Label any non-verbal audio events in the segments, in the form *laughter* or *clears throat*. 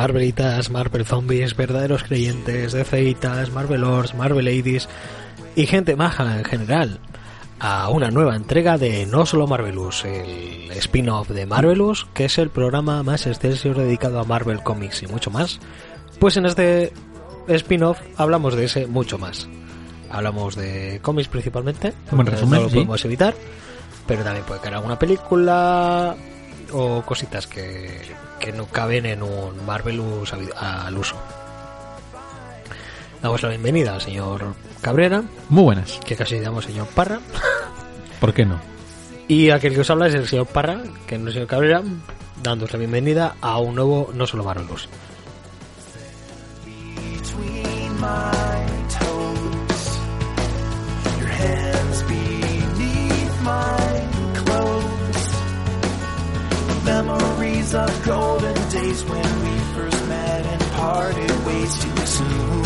Marvelitas, Marvel Zombies, verdaderos creyentes de feitas, Marvelors, Marvel Ladies y gente maja en general a una nueva entrega de No Solo Marvelous, el spin-off de Marvelous, que es el programa más extenso dedicado a Marvel Comics y mucho más. Pues en este spin-off hablamos de ese mucho más. Hablamos de cómics principalmente, en resumen, no lo sí. podemos evitar, pero también puede caer alguna película o cositas que, que no caben en un Marvelous al uso. Damos la bienvenida al señor Cabrera, Muy buenas. que casi llamo señor Parra. ¿Por qué no? Y aquel que os habla es el señor Parra, que no es el señor Cabrera, dándos la bienvenida a un nuevo No Solo Marvelous. Between my toes, your hands beneath my clothes. Memories of golden days when we first met and parted ways too soon.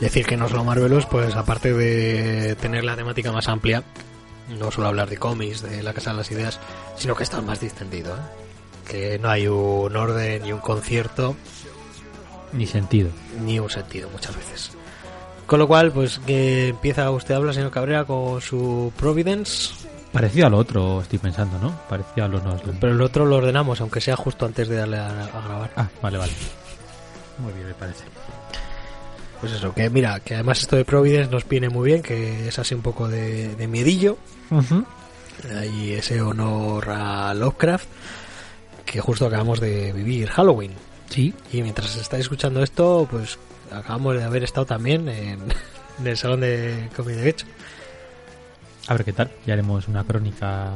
Decir que No Solo Marvelous, pues aparte de tener la temática más amplia, no solo hablar de cómics, de la Casa de las Ideas, sino que está más distendido, ¿eh? Que no hay un orden ni un concierto, Ni sentido. ni un sentido muchas veces. Con lo cual, pues que empieza usted a hablar, señor Cabrera, con su Providence, Parecido a lo otro, estoy pensando, ¿no? Parecido a lo no. pero el otro lo ordenamos, aunque sea justo antes de darle a, a grabar. Ah, vale, vale. Muy bien, me parece. Pues eso, que mira, que además esto de Providence nos viene muy bien, que es así un poco de, de miedillo, y ese honor a Lovecraft, que justo acabamos de vivir Halloween. Sí. Y mientras estáis escuchando esto, pues acabamos de haber estado también en, *laughs* en el salón de comida de hecho. A ver qué tal. Ya haremos una crónica.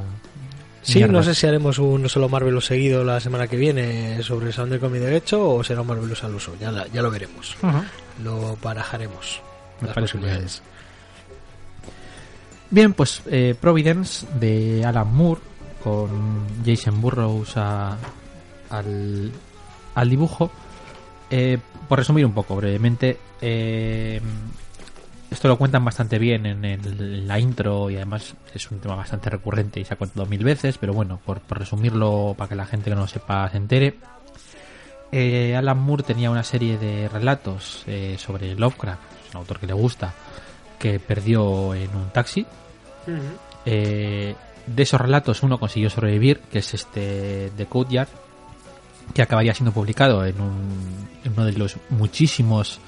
Sí, Mierda. no sé si haremos un solo Marvelous seguido la semana que viene sobre el salón de comida de hecho o será un Marvelous al uso, ya, la- ya lo veremos. Lo barajaremos. Me las posibilidades. Bien, pues eh, Providence de Alan Moore con Jason Burroughs a- al, al dibujo. Eh, por resumir un poco brevemente, eh, esto lo cuentan bastante bien en, el- en la intro y además es un tema bastante recurrente y se ha contado mil veces, pero bueno, por, por resumirlo para que la gente que no lo sepa se entere. Eh, Alan Moore tenía una serie de relatos eh, sobre Lovecraft, es un autor que le gusta, que perdió en un taxi. Eh, de esos relatos uno consiguió sobrevivir, que es este de Code Yard, que acabaría siendo publicado en, un- en uno de los muchísimos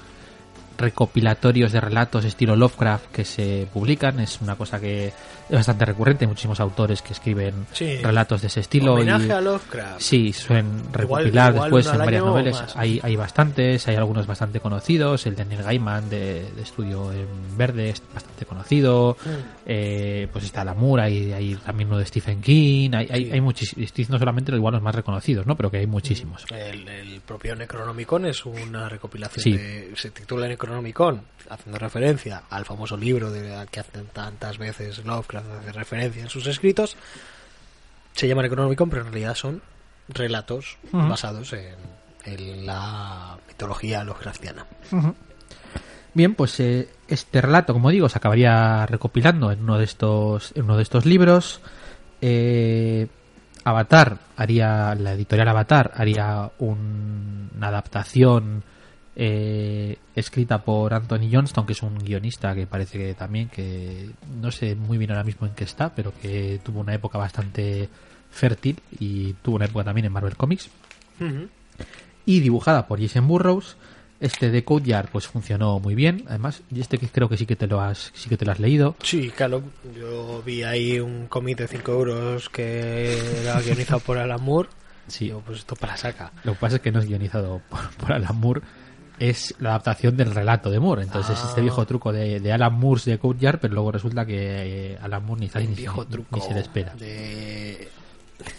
recopilatorios de relatos estilo Lovecraft que se publican. Es una cosa que es bastante recurrente. Hay muchísimos autores que escriben Sí. relatos de ese estilo. Homenaje y- a Lovecraft. Sí, suelen recopilar igual después en varias novelas. Hay, hay bastantes, hay algunos bastante conocidos. El de Neil Gaiman de, de Estudio en Verde es bastante conocido. Mm. Eh, pues está Lamour, hay, hay también uno de Stephen King. Hay, hay, Sí. hay muchísimos. Estoy diciendo solamente los igual los más reconocidos, ¿no? Pero que hay muchísimos. El, el propio Necronomicon es una recopilación Sí. de, se titula Necronomicon haciendo referencia al famoso libro de al que hacen tantas veces Lovecraft hace referencia en sus escritos se llama Necronomicon pero en realidad son relatos basados en, en la mitología Lovecraftiana. Bien, pues eh, este relato, como digo, se acabaría recopilando en uno de estos, en uno de estos libros. Eh, Avatar haría, la editorial Avatar haría un- una adaptación eh, escrita por Anthony Johnston, que es un guionista que parece que también, que no sé muy bien ahora mismo en qué está, pero que tuvo una época bastante fértil y tuvo una época también en Marvel Comics. Y dibujada por Jason Burrows. Este de Code Yard pues funcionó muy bien. Además, y este que creo que sí que te lo has, sí que te lo has leído. Sí, claro, yo vi ahí un cómic de 5 euros que era guionizado por Alan Moore. Sí. Digo, pues esto para saca. Lo que pasa es que no es guionizado por, por Alan Moore, es la adaptación del relato de Moore. Entonces, Ah. este viejo truco de, de Alan Moore de Code Yard, pero luego resulta que eh, Alan Moore ni sale Un ni, viejo ni- truco ni se le espera. de-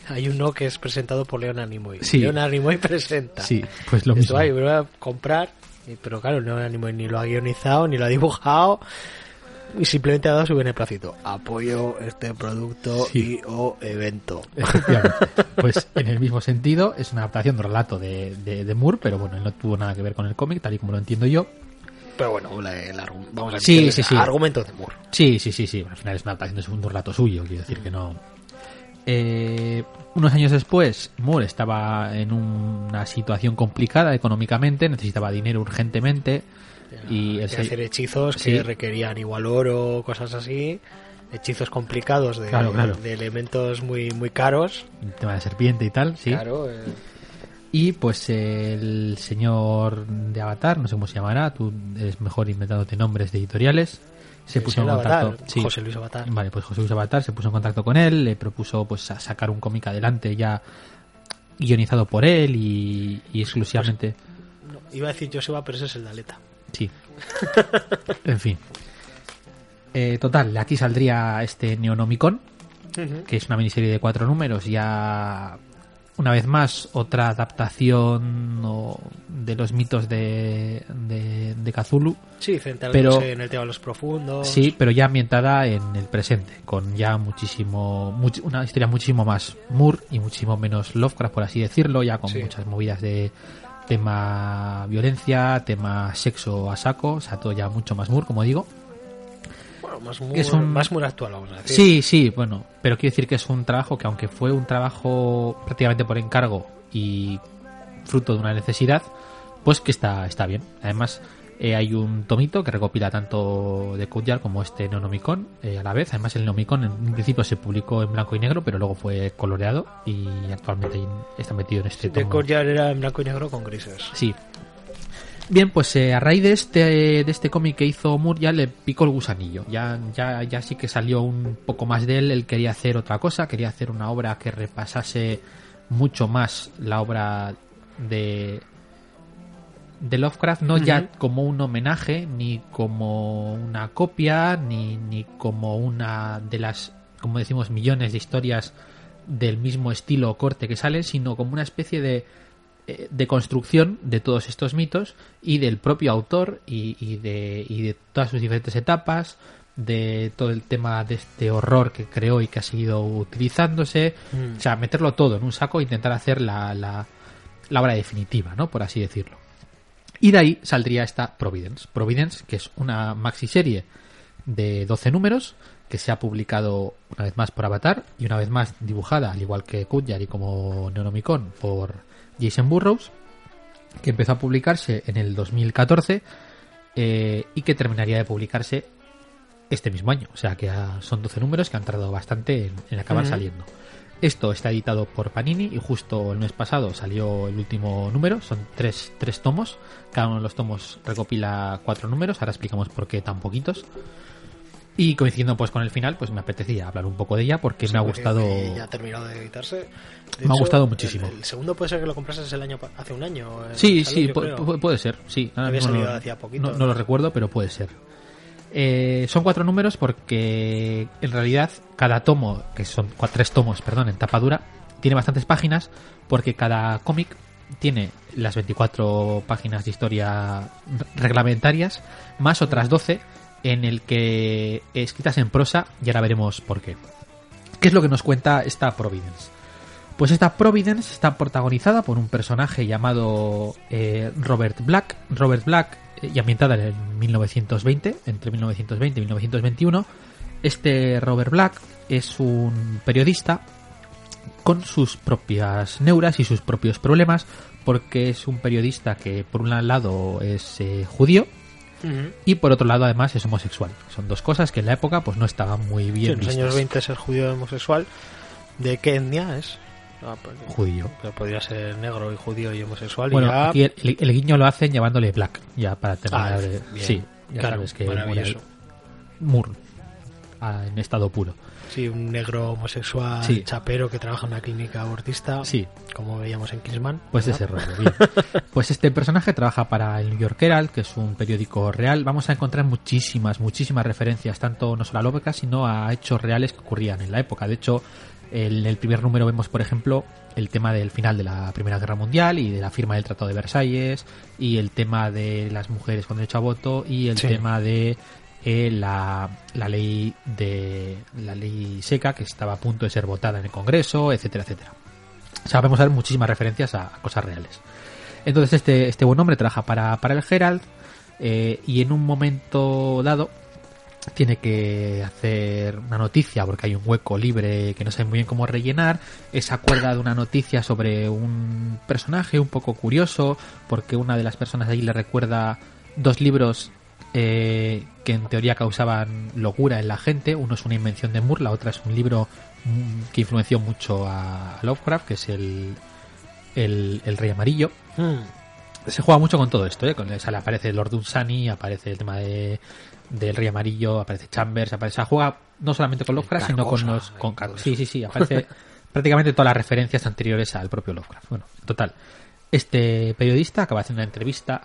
Hay uno que es presentado por Leonard Nimoy. Sí. Leonard Nimoy presenta. Sí, pues lo Esto mismo. me lo voy a comprar. Pero claro, Leonard Nimoy ni lo ha guionizado, ni lo ha dibujado. Y simplemente ha dado su beneplácito. Apoyo este producto Sí. y o evento. *laughs* Pues en el mismo sentido, es una adaptación del relato de, de, de Moore, pero bueno, no tuvo nada que ver con el cómic, tal y como lo entiendo yo. Pero bueno, la- vamos a Sí, sí, sí. argumento de Moore. Sí, sí, sí, sí. Al final es una adaptación de segundo relato suyo, quiero decir que no. Eh, unos años después, Moore estaba en una situación complicada económicamente, necesitaba dinero urgentemente y Hay que hacer hechizos Sí. que requerían igual oro, cosas así. Hechizos complicados de, Claro, claro. de elementos muy muy caros. el tema de serpiente y tal, sí. Claro, eh, Y pues el señor de Avatar, no sé cómo se llamará, tú eres mejor inventándote nombres de editoriales, se puso en contacto. Avatar, sí. José Luis Avatar. Vale, pues José Luis Avatar se puso en contacto con él, le propuso pues a sacar un cómic adelante ya guionizado por él y, y exclusivamente... No, iba a decir Joseba, pero ese es el de Aleta. Sí. *laughs* en fin. Eh, total, aquí saldría este Neonomicon, que es una miniserie de cuatro números, ya una vez más otra adaptación o, de los mitos de, de, de Cthulhu. Sí, Pero- en el tema de los profundos. Sí, pero ya ambientada en el presente, con ya muchísimo, much- una historia muchísimo más Moore y muchísimo menos Lovecraft, por así decirlo, ya con Sí. muchas movidas de tema violencia, tema sexo a saco, o sea, todo ya mucho más Moore, como digo. Bueno, más muy, Es un- más actual, vamos a decir. Sí, sí, bueno, pero quiero decir que es un trabajo que aunque fue un trabajo prácticamente por encargo y fruto de una necesidad, pues que está, está bien. Además, eh, hay un tomito que recopila tanto de Code Yard como este Neonomicon eh, a la vez. Además, el Neonomicon en un principio se publicó en blanco y negro, pero luego fue coloreado y actualmente está metido en este De tomo. Courtyard era en blanco y negro con grises. Sí. Bien, pues eh, a raíz de este, de este cómic que hizo Moore ya le picó el gusanillo. Ya, ya, ya sí que salió un poco más de él. Él quería hacer otra cosa, quería hacer una obra que repasase mucho más la obra de, de Lovecraft, no ya como un homenaje, ni como una copia, ni, ni como una de las, como decimos, millones de historias del mismo estilo o corte que salen, sino como una especie de, eh, de construcción de todos estos mitos y del propio autor y, y de, y de todas sus diferentes etapas, de todo el tema de este horror que creó y que ha seguido utilizándose, Mm. o sea, meterlo todo en un saco e intentar hacer la, la, la obra definitiva, ¿no? Por así decirlo. Y de ahí saldría esta Providence. Providence, que es una maxiserie de 12 números que se ha publicado una vez más por Avatar y una vez más dibujada, al igual que Kudjar y como Neonomicon, por Jason Burrows, que empezó a publicarse en el 2014 eh, y que terminaría de publicarse este mismo año. O sea que son 12 números que han tardado bastante en, en acabar saliendo. Esto está editado por Panini y justo el mes pasado salió el último número. Son tres, tres tomos. Cada uno de los tomos recopila cuatro números. Ahora explicamos por qué tan poquitos. Y coincidiendo pues con el final, pues me apetecía hablar un poco de ella porque me ha gustado. Ya ha terminado de editarse. De Me ha gustado muchísimo. El, el segundo puede ser que lo comprases el año hace un año. eh, Sí, sí, puede ser, sí. Ahora Había salido no, hacía poquito, no- ¿no? no lo recuerdo, pero puede ser. Eh, son cuatro números porque en realidad cada tomo, que son tres tomos, perdón, en tapa dura, tiene bastantes páginas porque cada cómic tiene las 24 páginas de historia re- reglamentarias más otras 12 en el que escritas en prosa y ahora veremos por qué. ¿Qué es lo que nos cuenta esta Providence? Pues esta Providence está protagonizada por un personaje llamado eh, Robert Black. Robert Black y ambientada en 1920, entre 1920 y 1921. Este Robert Black es un periodista con sus propias neuras y sus propios problemas, porque es un periodista que por un lado es eh, judío y por otro lado además es homosexual. Son dos cosas que en la época pues no estaban muy Sí, bien en los años 20 ser judío homosexual. ¿De qué etnia es? Ah, pues, Judío. pero podría ser negro y judío y homosexual. Bueno, y ya... aquí el, el- el guiño lo hacen llamándole Black, ya para terminar Ah, de... bien. Sí, ya Claro, sabes que maravilloso. Moore, ah, en estado puro. Sí, un negro homosexual Sí. chapero que trabaja en una clínica abortista. Sí. Como veíamos en Kingsman. Pues ese rollo, bien. *laughs* Pues este personaje trabaja para el New York Herald, que es un periódico real. Vamos a encontrar muchísimas, muchísimas referencias, tanto no solo a Lovecraft, sino a hechos reales que ocurrían en la época. De hecho, en el primer número vemos, por ejemplo, el tema del final de la Primera Guerra Mundial y de la firma del Tratado de Versalles, y el tema de las mujeres con derecho a voto, y el Sí. tema de eh, la, la ley de la ley seca que estaba a punto de ser votada en el Congreso, etcétera, etcétera. O sea, vamos a ver muchísimas referencias a, a cosas reales. Entonces este, este buen hombre trabaja para, para el Herald eh, y en un momento dado tiene que hacer una noticia porque hay un hueco libre que no sabe muy bien cómo rellenar. Se acuerda de una noticia sobre un personaje un poco curioso porque una de las personas de allí le recuerda dos libros eh, que en teoría causaban locura en la gente. Uno es una invención de Moore, la otra es un libro mm, que influenció mucho a Lovecraft, que es el, el, el Rey Amarillo. Mm. Se juega mucho con todo esto, ¿eh? Con, aparece Lord Dunsany, aparece el tema de del Rey Amarillo, aparece Chambers, aparece, o sea, juega no solamente con Lovecraft, sino con los con Car- todo sí, sí, sí, *laughs* aparece prácticamente todas las referencias anteriores al propio Lovecraft. Bueno, total. Este periodista acaba haciendo una entrevista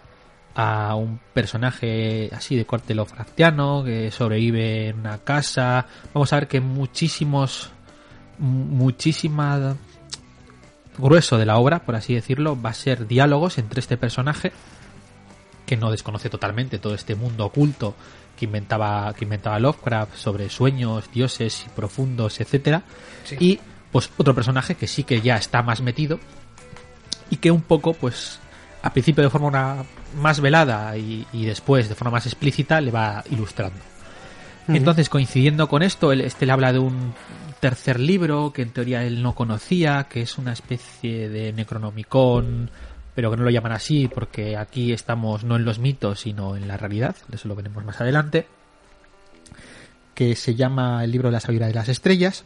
a un personaje así de corte Lovecraftiano que sobrevive en una casa. Vamos a ver que muchísimos muchísima grueso de la obra, por así decirlo, va a ser diálogos entre este personaje que no desconoce totalmente todo este mundo oculto que inventaba que inventaba Lovecraft sobre sueños, dioses y profundos, etcétera, Sí. y pues otro personaje que sí que ya está más metido y que un poco pues al principio de forma una- más velada y, y después de forma más explícita le va ilustrando. Entonces, coincidiendo con esto, él, este le habla de un tercer libro que en teoría él no conocía, que es una especie de Necronomicon, pero que no lo llaman así porque aquí estamos no en los mitos, sino en la realidad, eso lo veremos más adelante, que se llama el libro de la sabiduría de las estrellas.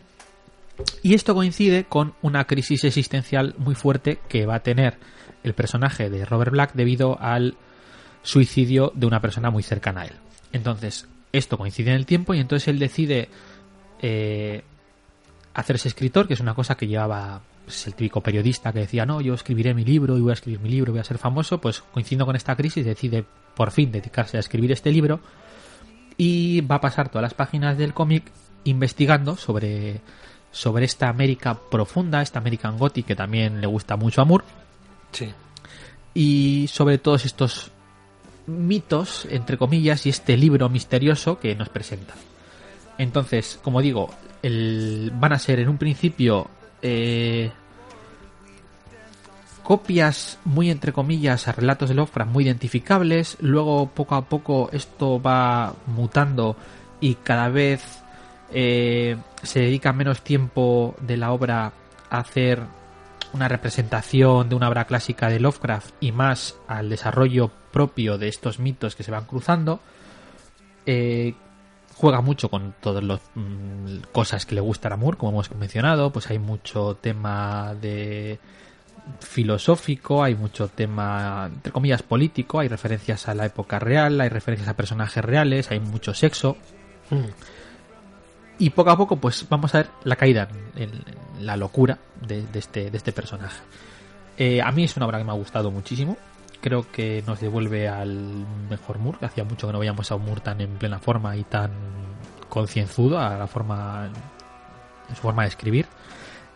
Y esto coincide con una crisis existencial muy fuerte que va a tener el personaje de Robert Black debido al suicidio de una persona muy cercana a él. Entonces, esto coincide en el tiempo y entonces él decide eh, hacerse escritor, que es una cosa que llevaba pues, el típico periodista que decía, no, yo escribiré mi libro y voy a escribir mi libro voy a ser famoso, pues coincidiendo con esta crisis decide por fin dedicarse a escribir este libro y va a pasar todas las páginas del cómic investigando sobre, sobre esta América profunda, esta American Gothic que también le gusta mucho a Moore Sí. y sobre todos estos mitos, entre comillas, y este libro misterioso que nos presenta. Entonces, como digo, el- van a ser en un principio eh, copias muy entre comillas a relatos de Lovecraft muy identificables, luego poco a poco esto va mutando y cada vez eh, se dedica menos tiempo de la obra a hacer una representación de una obra clásica de Lovecraft y más al desarrollo propio de estos mitos que se van cruzando. Eh, juega mucho con todas las mm, cosas que le gusta a Moore, como hemos mencionado, pues hay mucho tema de filosófico, hay mucho tema, entre comillas, político, hay referencias a la época real, hay referencias a personajes reales, hay mucho sexo, Mm. y poco a poco pues vamos a ver la caída en, en la locura de, de este, de este personaje. Eh, a mí es una obra que me ha gustado muchísimo. Creo que nos devuelve al mejor Moore, que hacía mucho que no veíamos a un Moore tan en plena forma y tan concienzudo a la forma en su forma de escribir.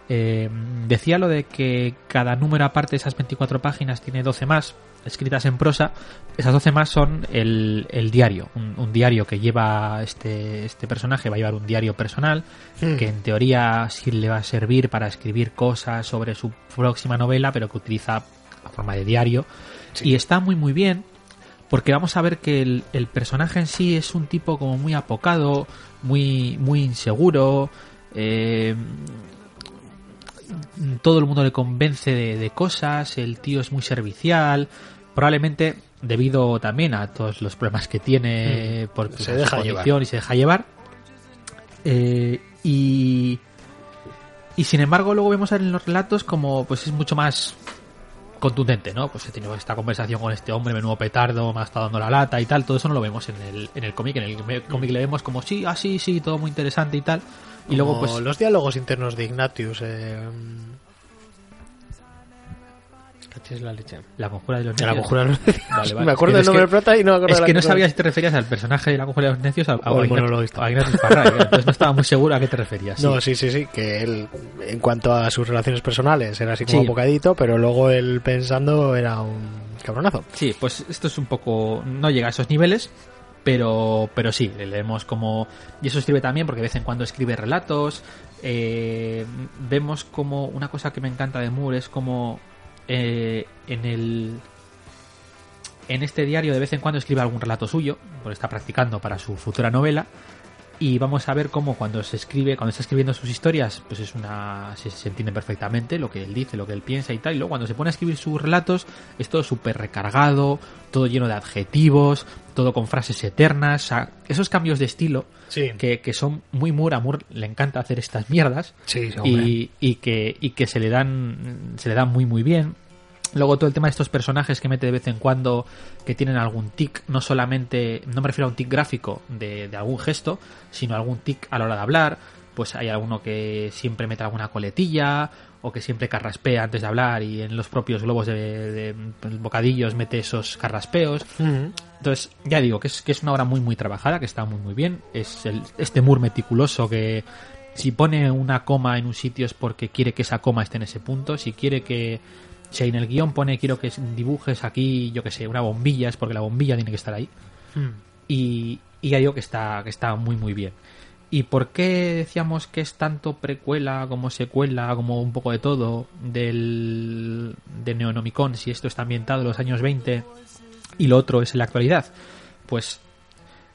Eh, decía lo de que cada número aparte de esas 24 páginas tiene 12 más escritas en prosa. Esas 12 más son el, el diario, un, un diario que lleva este, este personaje, va a llevar un diario personal Mm. que en teoría sí le va a servir para escribir cosas sobre su próxima novela, pero que utiliza la forma de diario. Y está muy muy bien porque vamos a ver que el, el personaje en sí es un tipo como muy apocado, muy, muy inseguro. eh, mm, todo el mundo le convence de, de cosas, el tío es muy servicial, probablemente debido también a todos los problemas que tiene por Se deja su llevar. condición y se deja llevar. Eh, y, y sin embargo luego vemos en los relatos como pues es mucho más contundente, ¿no? Pues he tenido esta conversación con este hombre, menudo petardo, me ha estado dando la lata y tal, todo eso no lo vemos en el, en el cómic, en el cómic le vemos como sí, ah sí, sí, todo muy interesante y tal. Y luego pues los diálogos internos de Ignatius. Eh... Cachis la leche. la conjura de los La necios. conjura de los necios. Vale, vale. *laughs* Me acuerdo del es nombre que- prota y no me acuerdo Es de la que no sabía si te referías al personaje de la conjura de los necios a, a, O el monologuista. a Ignatius Farray, entonces no estaba muy seguro a qué te referías. No, sí. sí, sí, que él, en cuanto a sus relaciones personales, era así como Sí. apocadito, pero luego él pensando era un cabronazo. Sí, pues esto es un poco. No llega a esos niveles, pero, pero sí, le leemos como. Y eso sirve también porque de vez en cuando escribe relatos. eh, vemos como. Una cosa que me encanta de Moore es como. Eh, en el. En este diario de vez en cuando escribe algún relato suyo, porque está practicando para su futura novela. Y vamos a ver cómo cuando se escribe, cuando está escribiendo sus historias, pues es una. se, se entiende perfectamente lo que él dice, lo que él piensa y tal. Y luego cuando se pone a escribir sus relatos, es todo súper recargado, todo lleno de adjetivos, todo con frases eternas. o sea, esos cambios de estilo Sí, que, que son muy Moore, a Moore le encanta hacer estas mierdas sí, y, y que, y que se le dan se le dan muy muy bien luego todo el tema de estos personajes que mete de vez en cuando que tienen algún tic no solamente no me refiero a un tic gráfico de, de algún gesto sino algún tic a la hora de hablar pues hay alguno que siempre mete alguna coletilla o que siempre carraspea antes de hablar y en los propios globos de, de bocadillos mete esos carraspeos entonces, ya digo que es, que es una obra muy, muy trabajada, que está muy, muy bien. Es el, este Moore meticuloso que si pone una coma en un sitio es porque quiere que esa coma esté en ese punto. Si quiere que, si en el guion pone quiero que dibujes aquí, yo que sé, una bombilla, es porque la bombilla tiene que estar ahí. Mm. Y, y ya digo que está, que está muy, muy bien. ¿Y por qué decíamos que es tanto precuela como secuela, como un poco de todo, del, de Neonomicon, si esto está ambientado en los años 20 y lo otro es en la actualidad? Pues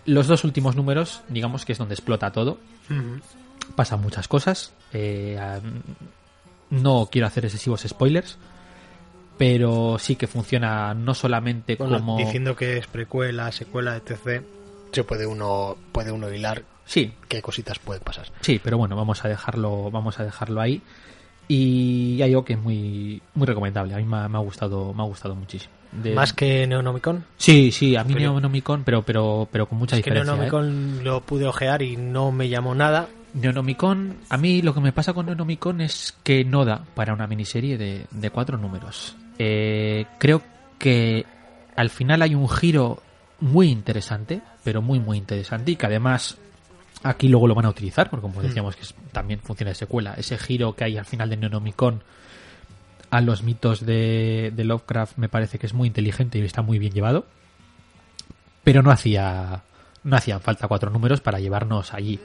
los dos últimos números, digamos que es donde explota todo. Ujú. Pasan muchas cosas. eh, no quiero hacer excesivos spoilers, pero sí que funciona no solamente Bueno, como... diciendo que es precuela, secuela, etc. Se puede uno, puede uno hilar Sí, qué cositas pueden pasar. Sí, pero bueno, vamos a dejarlo, vamos a dejarlo ahí. Y ya digo que es muy, muy recomendable. A mí me ha, me ha gustado, me ha gustado muchísimo. De- Más que Neonomicon. Sí, sí, a mí Pero- Neonomicon, pero, pero, pero con mucha Es que diferencia. ¿eh? Neonomicon lo pude ojear y no me llamó nada. Neonomicon, a mí lo que me pasa con Neonomicon es que no da para una miniserie de, de cuatro números. Eh, creo que al final hay un giro muy interesante, pero muy, muy interesante y que además aquí luego lo van a utilizar, porque como decíamos que es- también funciona de secuela, ese giro que hay al final de Neonomicon a los mitos de, de Lovecraft me parece que es muy inteligente y está muy bien llevado, pero no hacía no hacían falta cuatro números para llevarnos allí.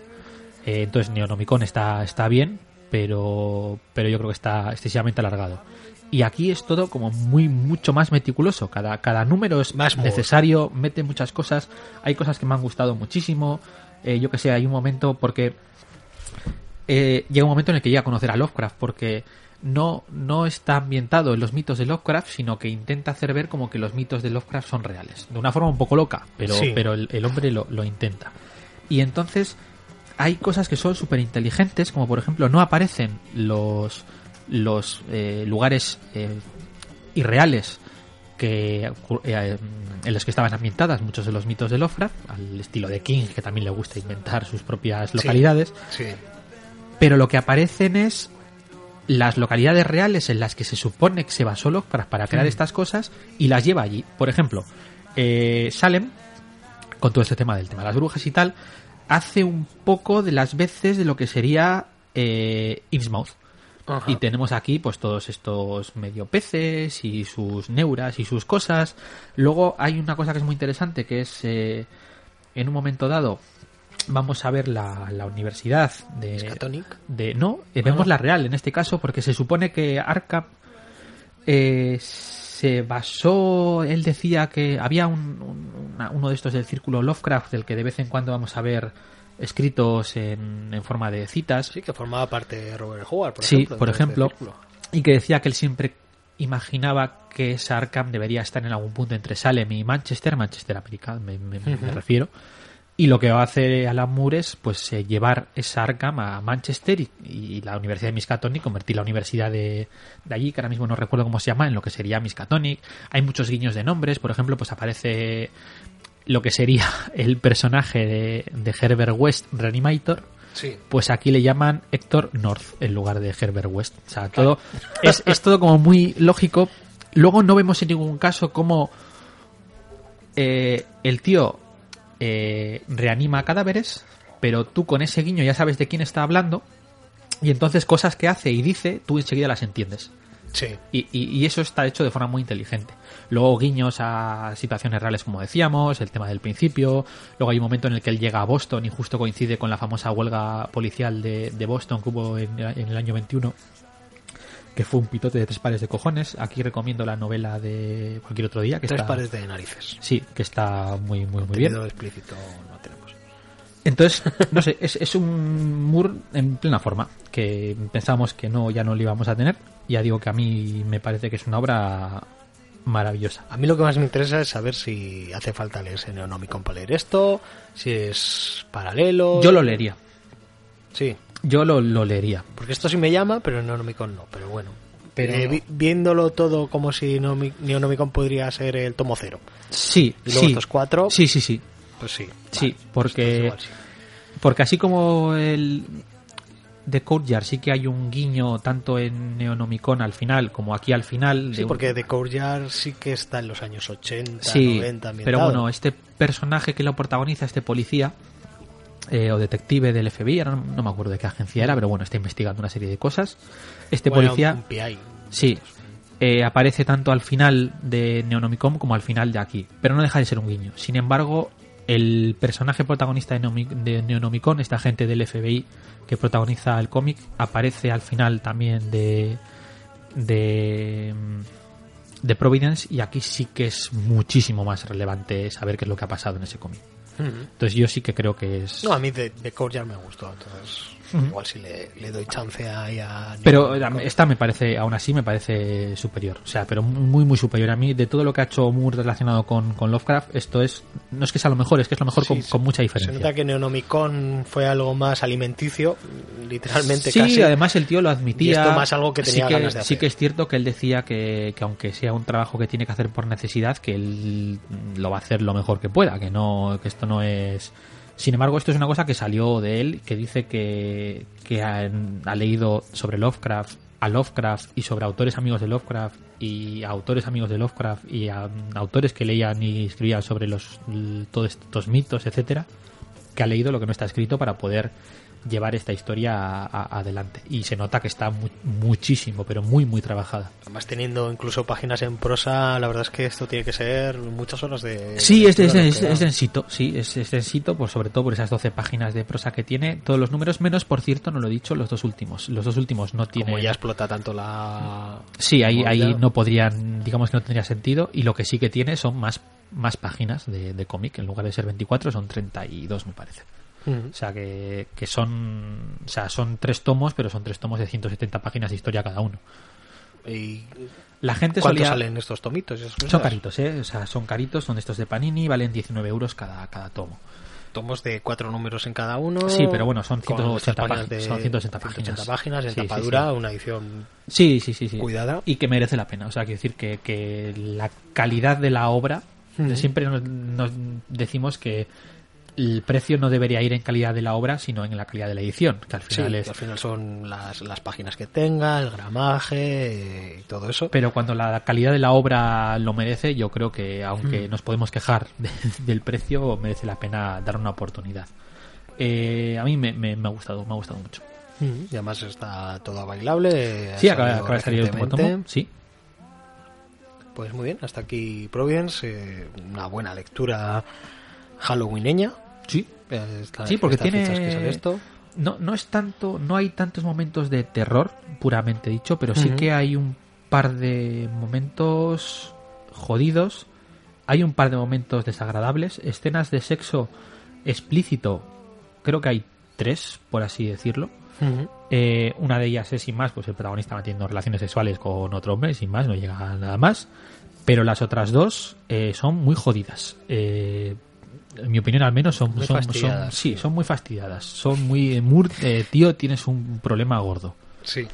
Eh, entonces Neonomicon está, está bien, pero, pero yo creo que está excesivamente alargado. Y aquí es todo como muy, mucho más meticuloso. Cada, cada número es Más necesario, mete muchas cosas. Hay cosas que me han gustado muchísimo. Eh, yo que sé, hay un momento porque eh, llega un momento en el que llega a conocer a Lovecraft porque no, no está ambientado en los mitos de Lovecraft, sino que intenta hacer ver como que los mitos de Lovecraft son reales. De una forma un poco loca, pero, Sí. pero el, el hombre lo, lo intenta. Y entonces hay cosas que son súper inteligentes, como por ejemplo no aparecen los, los eh, lugares eh, irreales que eh, en los que estaban ambientadas muchos de los mitos de Lovecraft, al estilo de King, que también le gusta inventar sus propias localidades Sí. pero lo que aparecen es las localidades reales en las que se supone que se basó Lovecraft para crear estas cosas y las lleva allí. Por ejemplo, eh, Salem, con todo este tema del tema de las brujas y tal, hace un poco de las veces de lo que sería eh, Innsmouth. Ajá. Y tenemos aquí pues todos estos medio peces y sus neuras y sus cosas. Luego hay una cosa que es muy interesante que es eh, en un momento dado vamos a ver la, la universidad de, Scatonic. de no eh, vemos la real en este caso porque se supone que Arkham eh, se basó él decía que había un- un- una- uno de estos del círculo Lovecraft del que de vez en cuando vamos a ver escritos en, en forma de citas. Sí, que formaba parte de Robert Howard, por Sí, ejemplo. por este ejemplo. y que decía que él siempre imaginaba que esa Arkham debería estar en algún punto entre Salem y Manchester, Manchester América me, me- me Ujú. refiero. Y lo que va a hacer Alan Moore es pues eh, llevar esa Arkham a Manchester y, y la Universidad de Miskatonic, convertir la universidad de, de allí, que ahora mismo no recuerdo cómo se llama, en lo que sería Miskatonic. Hay muchos guiños de nombres, por ejemplo, pues aparece lo que sería el personaje de, de Herbert West, Reanimator, Sí. pues aquí le llaman Héctor North en lugar de Herbert West. O sea, todo *laughs* es, es todo como muy lógico. Luego no vemos en ningún caso cómo eh, el tío eh, reanima cadáveres, pero tú con ese guiño ya sabes de quién está hablando y entonces cosas que hace y dice tú enseguida las entiendes. Sí. Y, y- y eso está hecho de forma muy inteligente. Luego guiños a situaciones reales, como decíamos, el tema del principio. Luego hay un momento en el que él llega a Boston y justo coincide con la famosa huelga policial de, de Boston que hubo en, en el año 21, que fue un pitote de tres pares de cojones. Aquí recomiendo la novela de cualquier otro día. Que Tres está, pares de narices. Sí, que está muy, muy, muy bien. Explícito no tenemos. Entonces, no sé, es, es un Moore en plena forma, que pensábamos que no, ya no lo íbamos a tener. Ya digo que a mí me parece que es una obra maravillosa. A mí lo que más me interesa es saber si hace falta leerse Neonomicon para leer esto, si es paralelo. Yo lo leería, Sí, yo lo, lo leería. porque esto sí me llama, pero Neonomicon no, pero bueno. Pero- Eh, vi- viéndolo todo como si Neonomicon podría ser el tomo cero. Sí, Y luego sí. estos cuatro, Sí, sí, sí. pues sí. Sí, Vale, porque- pues igual sí. Porque así como el de Courtyard sí que hay un guiño tanto en Neonomicon al final como aquí al final. Sí, de un- porque The Courtyard sí que está en los años 80, Sí, 90 pero bueno, este personaje que lo protagoniza, este policía eh, o detective del FBI, no, no me acuerdo de qué agencia era, pero bueno, está investigando una serie de cosas. Este Bueno, policía, un PI. sí, eh, aparece tanto al final de Neonomicon como al final de aquí, pero no deja de ser un guiño. Sin embargo, el personaje protagonista de, de Neonomicon, este agente del FBI que protagoniza el cómic, aparece al final también de de de Providence y aquí sí que es muchísimo más relevante saber qué es lo que ha pasado en ese cómic. Ujú. Entonces yo sí que creo que es... No, a mí The Courtyard me gustó, entonces Ujú. igual si le, le doy chance ahí a... Pero esta me parece, aún así me parece superior. O sea, pero muy, muy superior. A mí, de todo lo que ha hecho Moore relacionado con, con Lovecraft, esto es, no es que sea lo mejor, es que es lo mejor Sí, con, se- con mucha Se diferencia. nota que Neonomicon fue algo más alimenticio, literalmente Sí, casi. además el tío lo admitía. Y esto más algo que tenía sí ganas de Sí hacer. que es cierto que él decía que, que aunque sea un trabajo que tiene que hacer por necesidad, que él lo va a hacer lo mejor que pueda, que no, que esto no es. Sin embargo, esto es una cosa que salió de él, que dice que, que ha, leído sobre Lovecraft, a Lovecraft y sobre autores amigos de Lovecraft y autores amigos de Lovecraft y a mm, autores que leían y escribían sobre los todos estos mitos, etcétera, que ha leído lo que no está escrito para poder llevar esta historia a- a- adelante. Y se nota que está mu- muchísimo, pero muy, muy trabajada. Además teniendo incluso páginas en prosa, la verdad es que esto tiene que ser muchas horas de... Sí, de es, densito, sí, es, densito, por, sobre todo por esas 12 páginas de prosa que tiene, todos los números, menos, por cierto, no lo he dicho, los dos últimos. Los dos últimos no tienen... Como ya explota tanto la... Sí, ahí, ahí no podrían, digamos que no tendría sentido, y lo que sí que tiene son más, más páginas de, de cómic, en lugar de ser 24 son 32 me parece. Ujú. O sea que, que son o sea, son tres tomos, pero son tres tomos de 170 páginas de historia cada uno. ¿Y La gente cuánto solía... salen estos tomitos? Son caritos, ¿eh? O sea, son caritos, son estos de Panini, valen 19 euros cada, cada tomo. Tomos de cuatro números en cada uno. Sí, pero bueno, son con 180 estas páginas de son 180 páginas. 180 páginas en Sí, sí, tapadura, sí. una edición Sí, sí, sí, sí. cuidada. Y que merece la pena. O sea, quiero decir que, que la calidad de la obra, Ujú. siempre nos, nos decimos que el precio no debería ir en calidad de la obra, sino en la calidad de la edición, que al Sí, final que es... al final son las, las páginas que tenga, el gramaje y todo eso. Pero cuando la calidad de la obra lo merece, yo creo que aunque Mm. nos podemos quejar *laughs* de- del precio, merece la pena dar una oportunidad. Eh, a mí me, me- me ha gustado, me ha gustado mucho. Ujú. Y además está todo bailable. Sí, acaba, acaba de salir el último tomo. Sí, Pues muy bien, hasta aquí Providence, eh, una buena lectura halloweeneña. Sí. Esta- Sí, porque estas tiene- fechas que sale esto. No, no es tanto, no hay tantos momentos de terror, puramente dicho, pero sí que hay un par de momentos jodidos, hay un par de momentos desagradables, escenas de sexo explícito creo que hay tres, por así decirlo. Eh, una de ellas es sin más, pues el protagonista manteniendo relaciones sexuales con otro hombre, sin más, no llega a nada más. Pero las otras dos eh, son muy jodidas. Eh, en mi opinión, al menos, son, Muy son, sí, son muy fastidiadas. Son muy. Moore, eh, tío, tienes un problema gordo. Sí.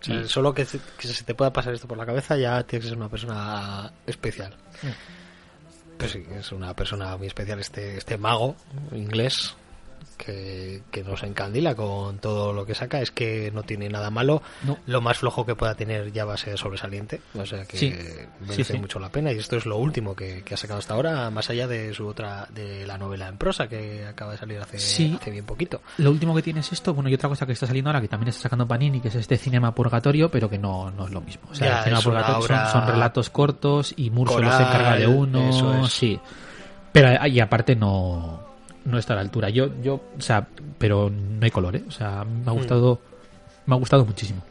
O sea, Y- Solo que, se- que se te pueda pasar esto por la cabeza ya tienes que ser una persona especial. Pues sí, es una persona muy especial este, este mago inglés que, que nos encandila con todo lo que saca. Es que no tiene nada malo. No. Lo más flojo que pueda tener ya va a ser sobresaliente. O sea que Sí. merece Sí, sí. mucho la pena. Y esto es lo último que, que ha sacado hasta ahora, más allá de su otra, de la novela en prosa que acaba de salir hace, bien poquito. Lo último que tiene es esto, bueno, y otra cosa que está saliendo ahora que también está sacando Panini, que es este Cinema Purgatorio, pero que no, no es lo mismo. O sea, Ya, el Cinema Purgatorio son- relatos cortos y se coral, encarga de uno. eso es. Sí. Pero y aparte no, no está a la altura. Yo, yo, o sea, pero no hay color, ¿eh? O sea, Mm. me ha gustado, me ha gustado muchísimo.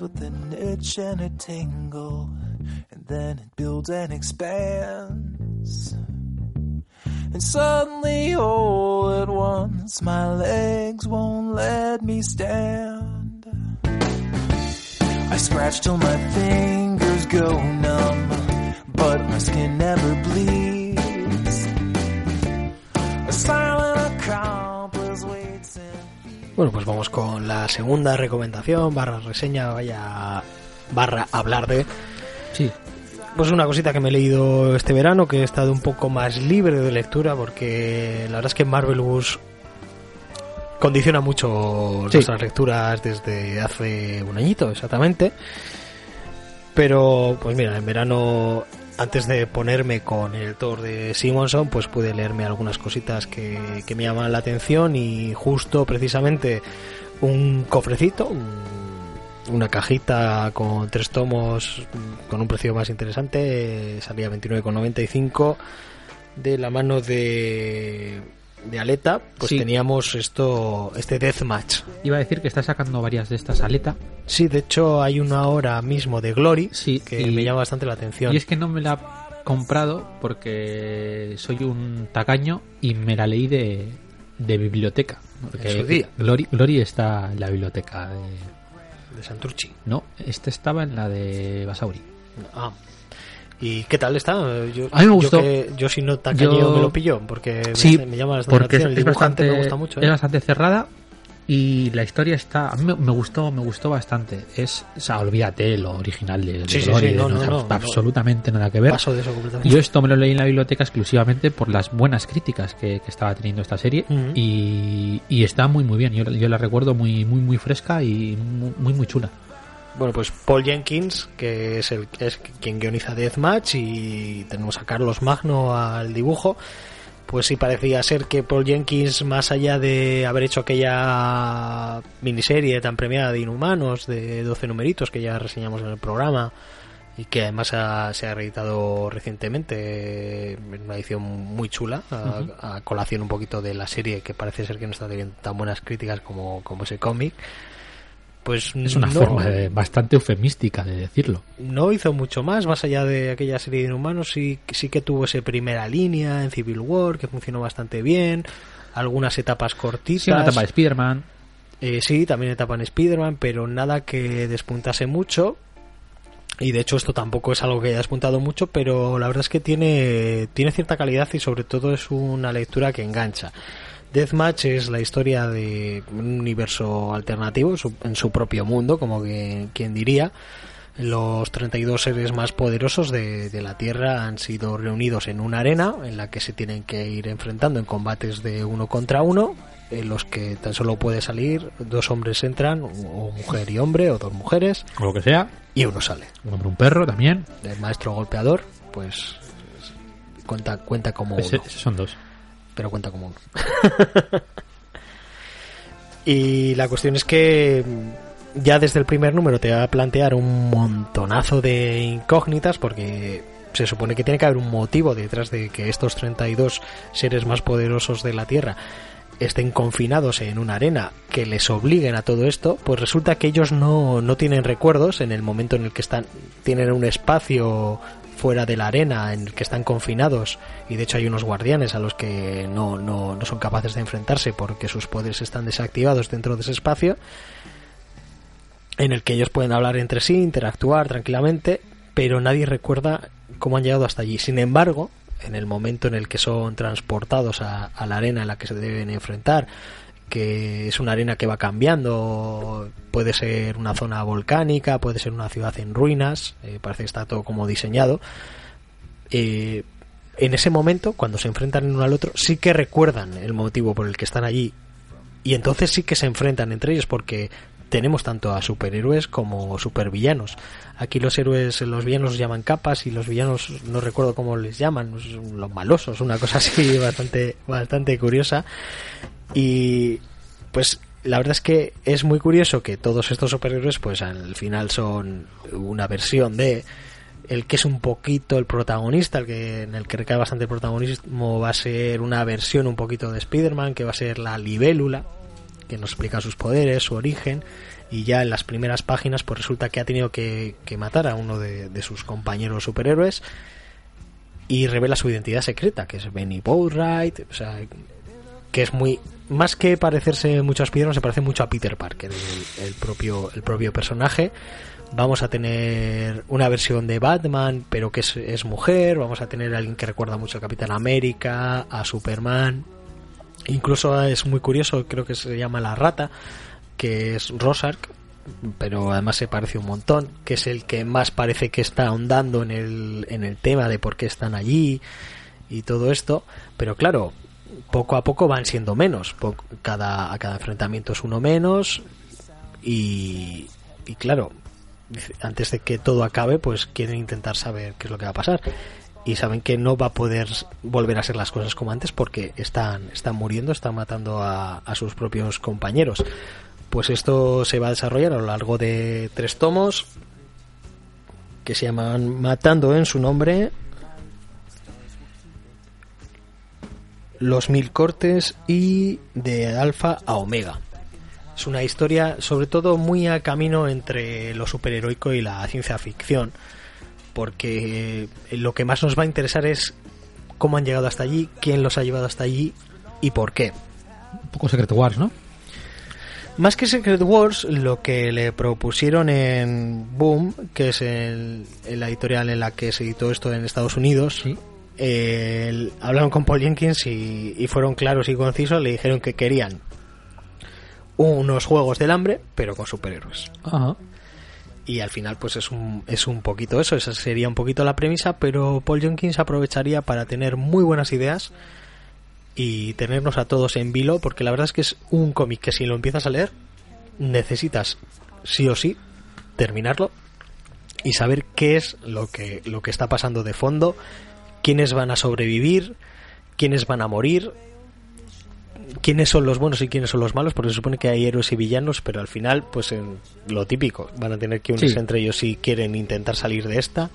With an itch and a tingle, and then it builds and expands. And suddenly, all at once, my legs won't let me stand. I scratch till my fingers go numb, but my skin never bleeds. Bueno, pues vamos con la segunda recomendación, barra reseña, vaya, barra hablar de. Sí. Pues una cosita que me he leído este verano, que he estado un poco más libre de lectura, porque la verdad es que Marvelous condiciona mucho Sí. nuestras lecturas desde hace un añito, exactamente. Pero, pues mira, en verano, antes de ponerme con el Thor de Simonson, pues pude leerme algunas cositas que, que me llaman la atención y justo precisamente un cofrecito, un- una cajita con tres tomos con un precio más interesante, eh, salía 29,95 de la mano de, de Aleta, pues Sí. teníamos esto, este Deathmatch. Iba a decir que está sacando varias de estas aleta. Sí, de hecho hay una ahora mismo de Glory Sí, que y- me llama bastante la atención. Y es que no me la he comprado porque soy un tacaño y me la leí de, de biblioteca. Porque En su día. Glory, Glory está en la biblioteca de... de Santurchi. No, este estaba en la de Basauri. Ah. ¿Y qué tal está? Yo, A mí me gustó. Yo, que- yo si no tacañeo Yo- me lo pillo porque me- Sí, me, llama la porque es, atención. El es dibujante bastante, me gusta mucho. es ¿eh? bastante cerrada y la historia está... A mí me, me gustó, me gustó bastante. Es, o sea, olvídate lo original de, de Sí, sí, Glory, sí, no, no no, tiene no, no. absolutamente nada que ver. Paso de eso completamente. Yo esto me lo leí en la biblioteca exclusivamente por las buenas críticas que, que estaba teniendo esta serie y, y está muy muy bien. Yo, yo la recuerdo muy muy muy fresca y muy muy, muy chula. Bueno, pues Paul Jenkins, que es el es quien guioniza Deathmatch y tenemos a Carlos Magno al dibujo. Pues sí parecía ser que Paul Jenkins, más allá de haber hecho aquella miniserie tan premiada de Inhumanos de 12 numeritos que ya reseñamos en el programa y que además ha- se ha reeditado recientemente en una edición muy chula, a, a colación un poquito de la serie que parece ser que no está teniendo tan buenas críticas como, como ese cómic. Pues Es una no- forma de- bastante eufemística de decirlo. no hizo mucho más, más allá de aquella serie de inhumanos, sí, sí que tuvo esa primera línea en Civil War, que funcionó bastante bien, algunas etapas cortitas. Sí, una etapa de Spider-Man. Eh, sí, también etapa en Spider-Man, pero nada que despuntase mucho. Y de hecho esto tampoco es algo que haya despuntado mucho, pero la verdad es que tiene, tiene cierta calidad y sobre todo es una lectura que engancha. Deathmatch es la historia de un universo alternativo su- en su propio mundo, como que, quien diría. Los 32 seres más poderosos de, de la Tierra han sido reunidos en una arena en la que se tienen que ir enfrentando en combates de uno contra uno, en los que tan solo puede salir dos hombres entran, o mujer y hombre, o dos mujeres, O lo que sea. y uno sale. Un hombre, un perro también. El maestro golpeador, pues cuenta cuenta como Ese- uno, son dos. Pero cuenta como uno. *laughs* y la cuestión es que ya desde el primer número te va a plantear un montonazo de incógnitas porque se supone que tiene que haber un motivo detrás de que estos 32 seres más poderosos de la Tierra estén confinados en una arena que les obliguen a todo esto, pues resulta que ellos no, no tienen recuerdos en el momento en el que están, tienen un espacio fuera de la arena en el que están confinados y de hecho hay unos guardianes a los que no, no, no son capaces de enfrentarse porque sus poderes están desactivados dentro de ese espacio en el que ellos pueden hablar entre sí, interactuar tranquilamente, pero nadie recuerda cómo han llegado hasta allí. Sin embargo, en el momento en el que son transportados a, a la arena en la que se deben enfrentar, que es una arena que va cambiando, puede ser una zona volcánica, puede ser una ciudad en ruinas, eh, parece que está todo como diseñado. eh, en ese momento, cuando se enfrentan el uno al otro, sí que recuerdan el motivo por el que están allí y entonces sí que se enfrentan entre ellos porque tenemos tanto a superhéroes como supervillanos. Aquí los héroes, los villanos los llaman capas y los villanos no recuerdo cómo les llaman, los malosos, una cosa así *laughs* bastante bastante curiosa. Y pues la verdad es que es muy curioso que todos estos superhéroes pues al final son una versión de el que es un poquito el protagonista, el que en el que recae bastante protagonismo va a ser una versión un poquito de Spider-Man, que va a ser la libélula, que nos explica sus poderes, su origen, y ya en las primeras páginas pues resulta que ha tenido que, que matar a uno de, de sus compañeros superhéroes y revela su identidad secreta, que es Benny Boatwright, o sea, que es muy más que parecerse mucho a Spider-Man, se parece mucho a Peter Parker, el, propio el propio personaje. Vamos a tener una versión de Batman, pero que es, es mujer. Vamos a tener a alguien que recuerda mucho a Capitán América, a Superman. Incluso es muy curioso, creo que se llama La Rata, que es Rosark, pero además se parece un montón, que es el que más parece que está ahondando en el, en el tema de por qué están allí y todo esto. Pero claro, poco a poco van siendo menos. Cada, a cada enfrentamiento es uno menos. Y, claro, antes de que todo acabe, pues quieren intentar saber qué es lo que va a pasar. Y saben que no va a poder volver a ser las cosas como antes porque están, están muriendo, están matando a sus propios compañeros. Pues esto se va a desarrollar a lo largo de tres tomos que se llaman Matando en su nombre, Los Mil Cortes y de Alfa a Omega. Es una historia sobre todo muy a camino entre lo superheroico y la ciencia ficción, porque lo que más nos va a interesar es cómo han llegado hasta allí, quién los ha llevado hasta allí y por qué. Un poco Secret Wars, ¿no? Más que Secret Wars, lo que le propusieron en Boom, que es el, la editorial en la que se editó esto en Estados Unidos, Sí. Eh, hablaron con Paul Jenkins y, y fueron claros y concisos, le dijeron que querían unos juegos del hambre, pero con superhéroes. Ajá. Y al final, pues es un, es un poquito eso, esa sería un poquito la premisa, pero Paul Jenkins aprovecharía para tener muy buenas ideas y tenernos a todos en vilo, porque la verdad es que es un cómic que si lo empiezas a leer, necesitas sí o sí terminarlo y saber qué es lo que, lo que está pasando de fondo, quiénes van a sobrevivir, quiénes van a morir, quiénes son los buenos y quiénes son los malos, porque se supone que hay héroes y villanos, pero al final, pues en lo típico, van a tener que unirse Sí. entre ellos si quieren intentar salir de esta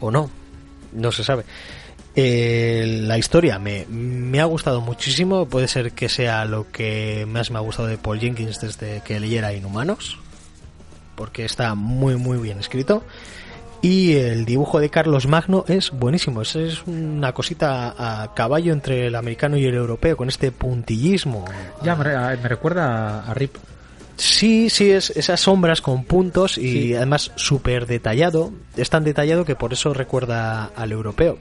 o no, no se sabe. Eh, la historia me, me ha gustado muchísimo, puede ser que sea lo que más me ha gustado de Paul Jenkins desde que leyera Inhumanos, porque está muy muy bien escrito. Y el dibujo de Carlos Magno es buenísimo. Es, es una cosita a caballo entre el americano y el europeo, con este puntillismo. Ya me, me recuerda a, Rip. Sí, sí, es esas sombras con puntos y Sí. además súper detallado. Es tan detallado que por eso recuerda al europeo.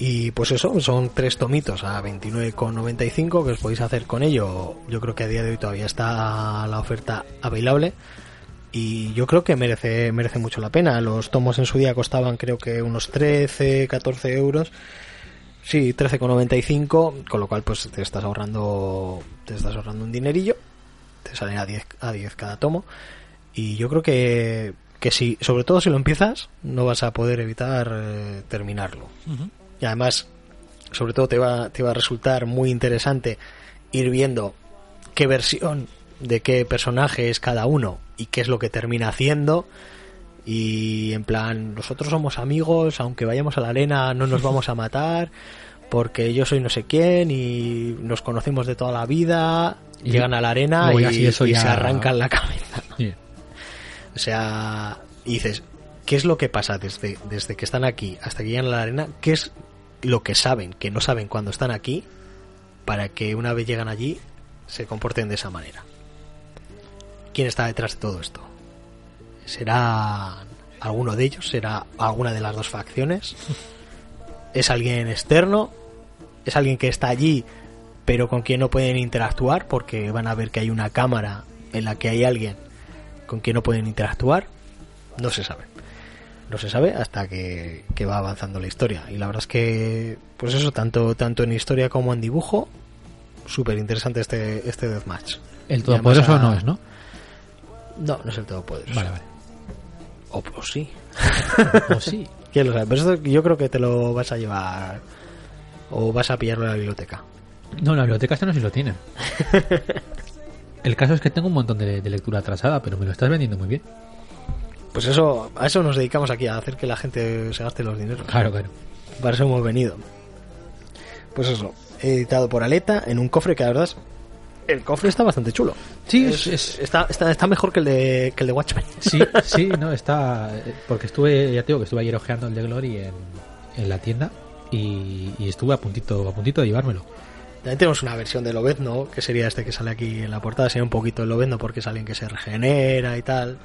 Y pues eso, son tres tomitos a 29,95 que os podéis hacer con ello. Yo creo que a día de hoy todavía está la oferta available. Y yo creo que merece, merece mucho la pena. Los tomos en su día costaban creo que unos 13, 14 euros. Sí, 13,95, con lo cual pues te estás ahorrando te estás ahorrando un dinerillo. Te salen a 10 a 10 cada tomo Y yo creo que, que si, sobre todo si lo empiezas, no vas a poder evitar eh, terminarlo. Y además, sobre todo te va, te va a resultar muy interesante ir viendo qué versión de qué personaje es cada uno y qué es lo que termina haciendo. Y en plan, nosotros somos amigos, aunque vayamos a la arena no nos vamos a matar, porque yo soy no sé quién y nos conocemos de toda la vida. Y llegan a la arena y, ya sí, eso y ya- se arrancan la cabeza. O sea, y dices, ¿qué es lo que pasa desde, desde que están aquí hasta que llegan a la arena? ¿Qué es lo que saben, que no saben cuando están aquí, para que una vez llegan allí se comporten de esa manera? ¿Quién está detrás de todo esto? ¿Será alguno de ellos? ¿Será alguna de las dos facciones? ¿Es alguien externo? ¿Es alguien que está allí pero con quien no pueden interactuar porque van a ver que hay una cámara en la que hay alguien con quien no pueden interactuar? No se sabe. No se sabe hasta que, que va avanzando la historia. Y la verdad es que, pues eso, tanto, tanto en historia como en dibujo, súper interesante este, este Deathmatch. El todopoderoso no es, ¿no? No, no es el todopoderoso. Vale, vale. O o sí. *laughs* O sí. ¿Quién lo sabe? Pero esto yo creo que te lo vas a llevar o vas a pillarlo en la biblioteca. No, la biblioteca esta no sé si lo tienen. *laughs* El caso es que tengo un montón de, de lectura atrasada, pero me lo estás vendiendo muy bien. Pues eso, a eso nos dedicamos aquí, a hacer que la gente se gaste los dineros. Claro, claro. Para eso hemos venido. Pues eso, editado por Aleta en un cofre que la verdad el cofre está bastante chulo. Sí, Es- es- es- está, está, está mejor que el de que el de Watchmen. Sí, *laughs* sí, no, está. Porque estuve, ya te digo que estuve ayer ojeando el de Glory en, en la tienda y, y estuve a puntito, a puntito de llevármelo. También tenemos una versión de Lobezno, que sería este que sale aquí en la portada, sería un poquito el Lobezno porque es alguien que se regenera y tal.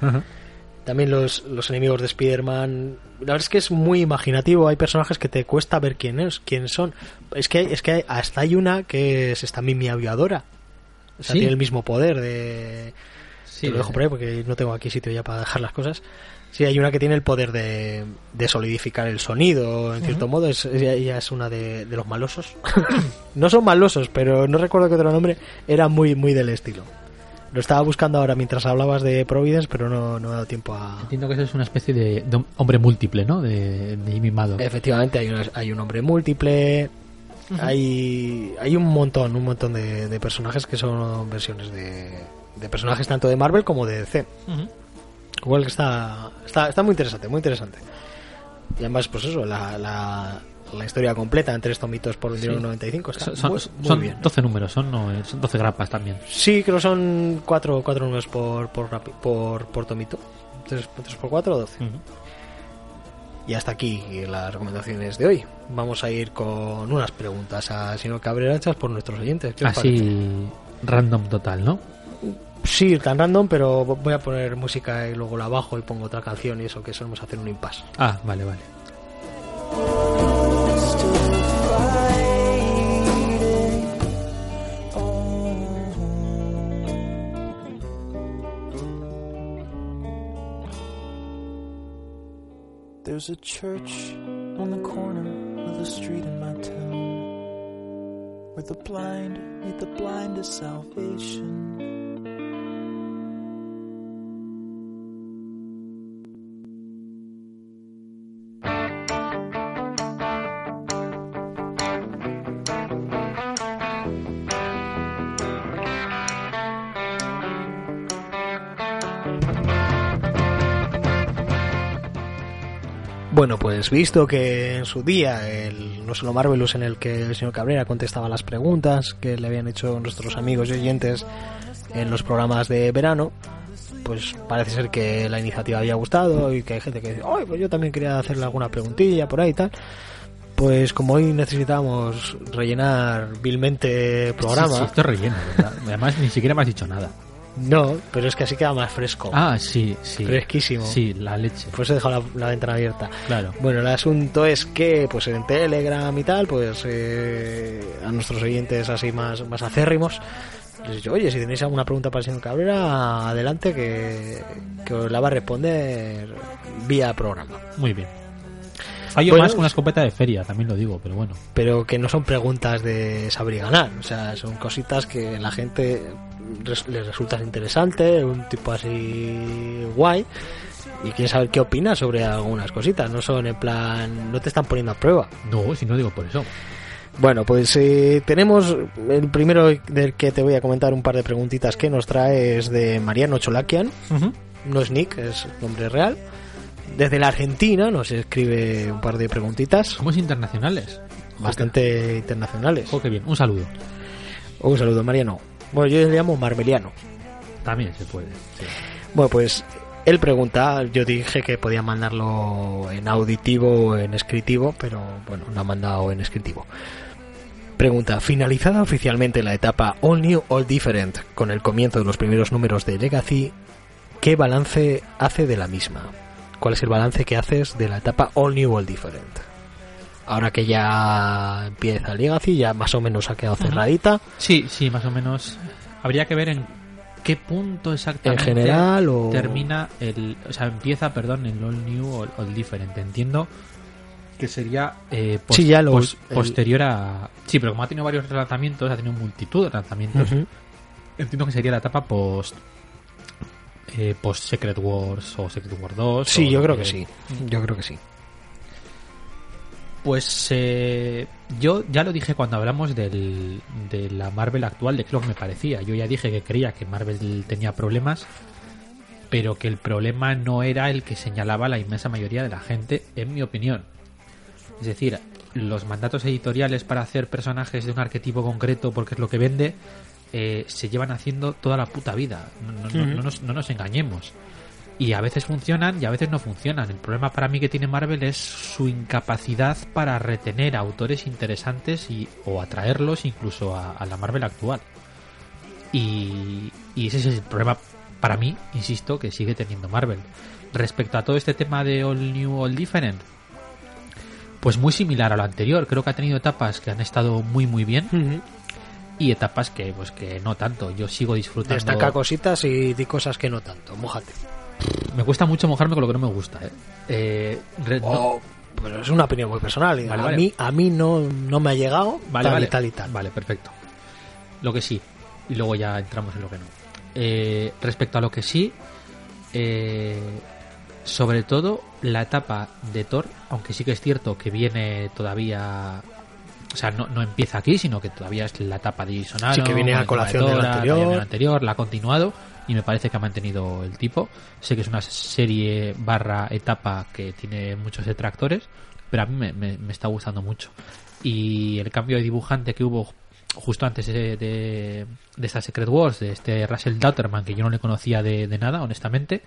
También los, los enemigos de Spider-Man. La verdad es que es muy imaginativo. Hay personajes que te cuesta ver quién es, quién son. Es que, es que hasta hay una que es esta Mimi Aviadora. O sea, Sí. tiene el mismo poder de. Sí, Te lo dejo por ahí porque no tengo aquí sitio ya para dejar las cosas. Sí, hay una que tiene el poder de, de solidificar el sonido, en cierto modo. Es, ella, es una de, de los malosos. *coughs* no son malosos, pero no recuerdo qué otro nombre. Era muy, muy del estilo. Lo estaba buscando ahora mientras hablabas de Providence, pero no, no he dado tiempo a... Entiendo que eso es una especie de, de hombre múltiple, ¿no? De, de mimado. Efectivamente, hay, una- hay un hombre múltiple. Hay, hay un montón, un montón de, de personajes que son versiones de, de personajes tanto de Marvel como de DC. Igual que está, está, está muy interesante, muy interesante. Y además, pues eso, la, la, la historia completa en tres tomitos por Sí. 29.95 está Son, muy, muy son bien. 12 números, son, no, eh, son 12 grapas también. Sí, creo que son cuatro, cuatro números por, por, por, por tomito. Tres, tres por cuatro, 12. Y hasta aquí las recomendaciones de hoy. Vamos a ir con unas preguntas a señor Cabrera hechas por nuestros oyentes. Así, random total, ¿no? Sí, tan random, pero voy a poner música y luego la bajo y pongo otra canción y eso que solemos hacer un impasse. Ah, vale, vale. There's a church on the corner of the street in my town where the blind meet the blind to salvation. Visto que en su día el no solo Marvelous en el que el señor Cabrera contestaba las preguntas que le habían hecho nuestros amigos y oyentes en los programas de verano, pues parece ser que la iniciativa había gustado y que hay gente que dice, ¡ay, pues yo también quería hacerle alguna preguntilla por ahí y tal! Pues como hoy necesitamos rellenar vilmente el programa, Sí, esto es relleno. Además, ni siquiera me has dicho nada. No, pero es que así queda más fresco. Ah, sí, sí. Fresquísimo. Sí, la leche. Por eso he dejado la, la ventana abierta. Claro. Bueno, el asunto es que, pues en Telegram y tal, pues eh, a nuestros oyentes así más, más acérrimos, les he dicho, oye, si tenéis alguna pregunta para el señor Cabrera, adelante que, que os la va a responder vía programa. Muy bien. Fallo Bueno, más con una escopeta de feria, también lo digo, pero bueno. Pero que no son preguntas de saber y ganar, o sea, son cositas que la gente res- les resultas interesante, un tipo así guay, y quieres saber qué opinas sobre algunas cositas, no son en plan, no te están poniendo a prueba. No, si no digo por eso. Bueno, pues eh, tenemos el primero del que te voy a comentar un par de preguntitas que nos trae es de Mariano Cholakian, no es Nick, es nombre real. Desde la Argentina nos escribe un par de preguntitas Somos internacionales. bastante internacionales. Oh, qué bien. Un saludo. Un saludo, Mariano. Bueno, yo le llamo Marmeliano. También se puede. sí. Bueno, pues él pregunta, yo dije que podía mandarlo en auditivo o en escritivo, pero bueno, lo ha mandado en escritivo. Pregunta, finalizada oficialmente la etapa All New, All Different, con el comienzo de los primeros números de Legacy, ¿qué balance hace de la misma? ¿Cuál es el balance que haces de la etapa All New, All Different? Ahora que ya empieza Legacy, ya más o menos ha quedado cerradita. Sí, sí, más o menos. Habría que ver en qué punto exactamente En general o- termina el, o sea, empieza, perdón, el all new o el different. Entiendo que sería eh, pos- Sí, ya lo- pos- el- posterior a sí, pero como ha tenido varios lanzamientos, ha tenido multitud de lanzamientos. Entiendo que sería la etapa post eh, post Secret Wars o Secret War 2. Sí, yo creo que sí. Yo creo que sí. Pues eh, yo ya lo dije cuando hablamos del, de la Marvel actual, de qué es lo que me parecía. Yo ya dije que creía que Marvel tenía problemas, pero que el problema no era el que señalaba la inmensa mayoría de la gente, en mi opinión. Es decir, los mandatos editoriales para hacer personajes de un arquetipo concreto porque es lo que vende, eh, se llevan haciendo toda la puta vida. No, no- no- Ujú. no nos, no nos engañemos. Y a veces funcionan y a veces no funcionan. El problema para mí que tiene Marvel es su incapacidad para retener a autores interesantes y, o atraerlos incluso a, a la Marvel actual. Y, y ese es el problema para mí, insisto, que sigue teniendo Marvel. Respecto a todo este tema de All New, All Different, pues muy similar a lo anterior. Creo que ha tenido etapas que han estado muy muy bien y etapas que pues que no tanto. Yo sigo disfrutando. Destaca cositas y di cosas que no tanto. Mójate. Me cuesta mucho mojarme con lo que no me gusta. ¿eh? Eh, re- no- Oh, pero es una opinión muy personal. Vale, a vale. mí a mí no, no me ha llegado Vale, tal vale. y tal y tal. Vale, perfecto. Lo que sí. Y luego ya entramos en lo que no. Eh, respecto a lo que sí, eh, sobre todo la etapa de Thor, aunque sí que es cierto que viene todavía. O sea, no, no empieza aquí, sino que todavía es la etapa de Sí, que viene a colación tema del Thor, que anterior. del anterior, la ha continuado y me parece que ha mantenido el tipo. Sé que es una serie barra etapa que tiene muchos detractores, pero a mí me, me- está gustando mucho. Y el cambio de dibujante que hubo justo antes de, de, de esta Secret Wars, de este Russell Dauterman, que yo no le conocía de, de nada, honestamente,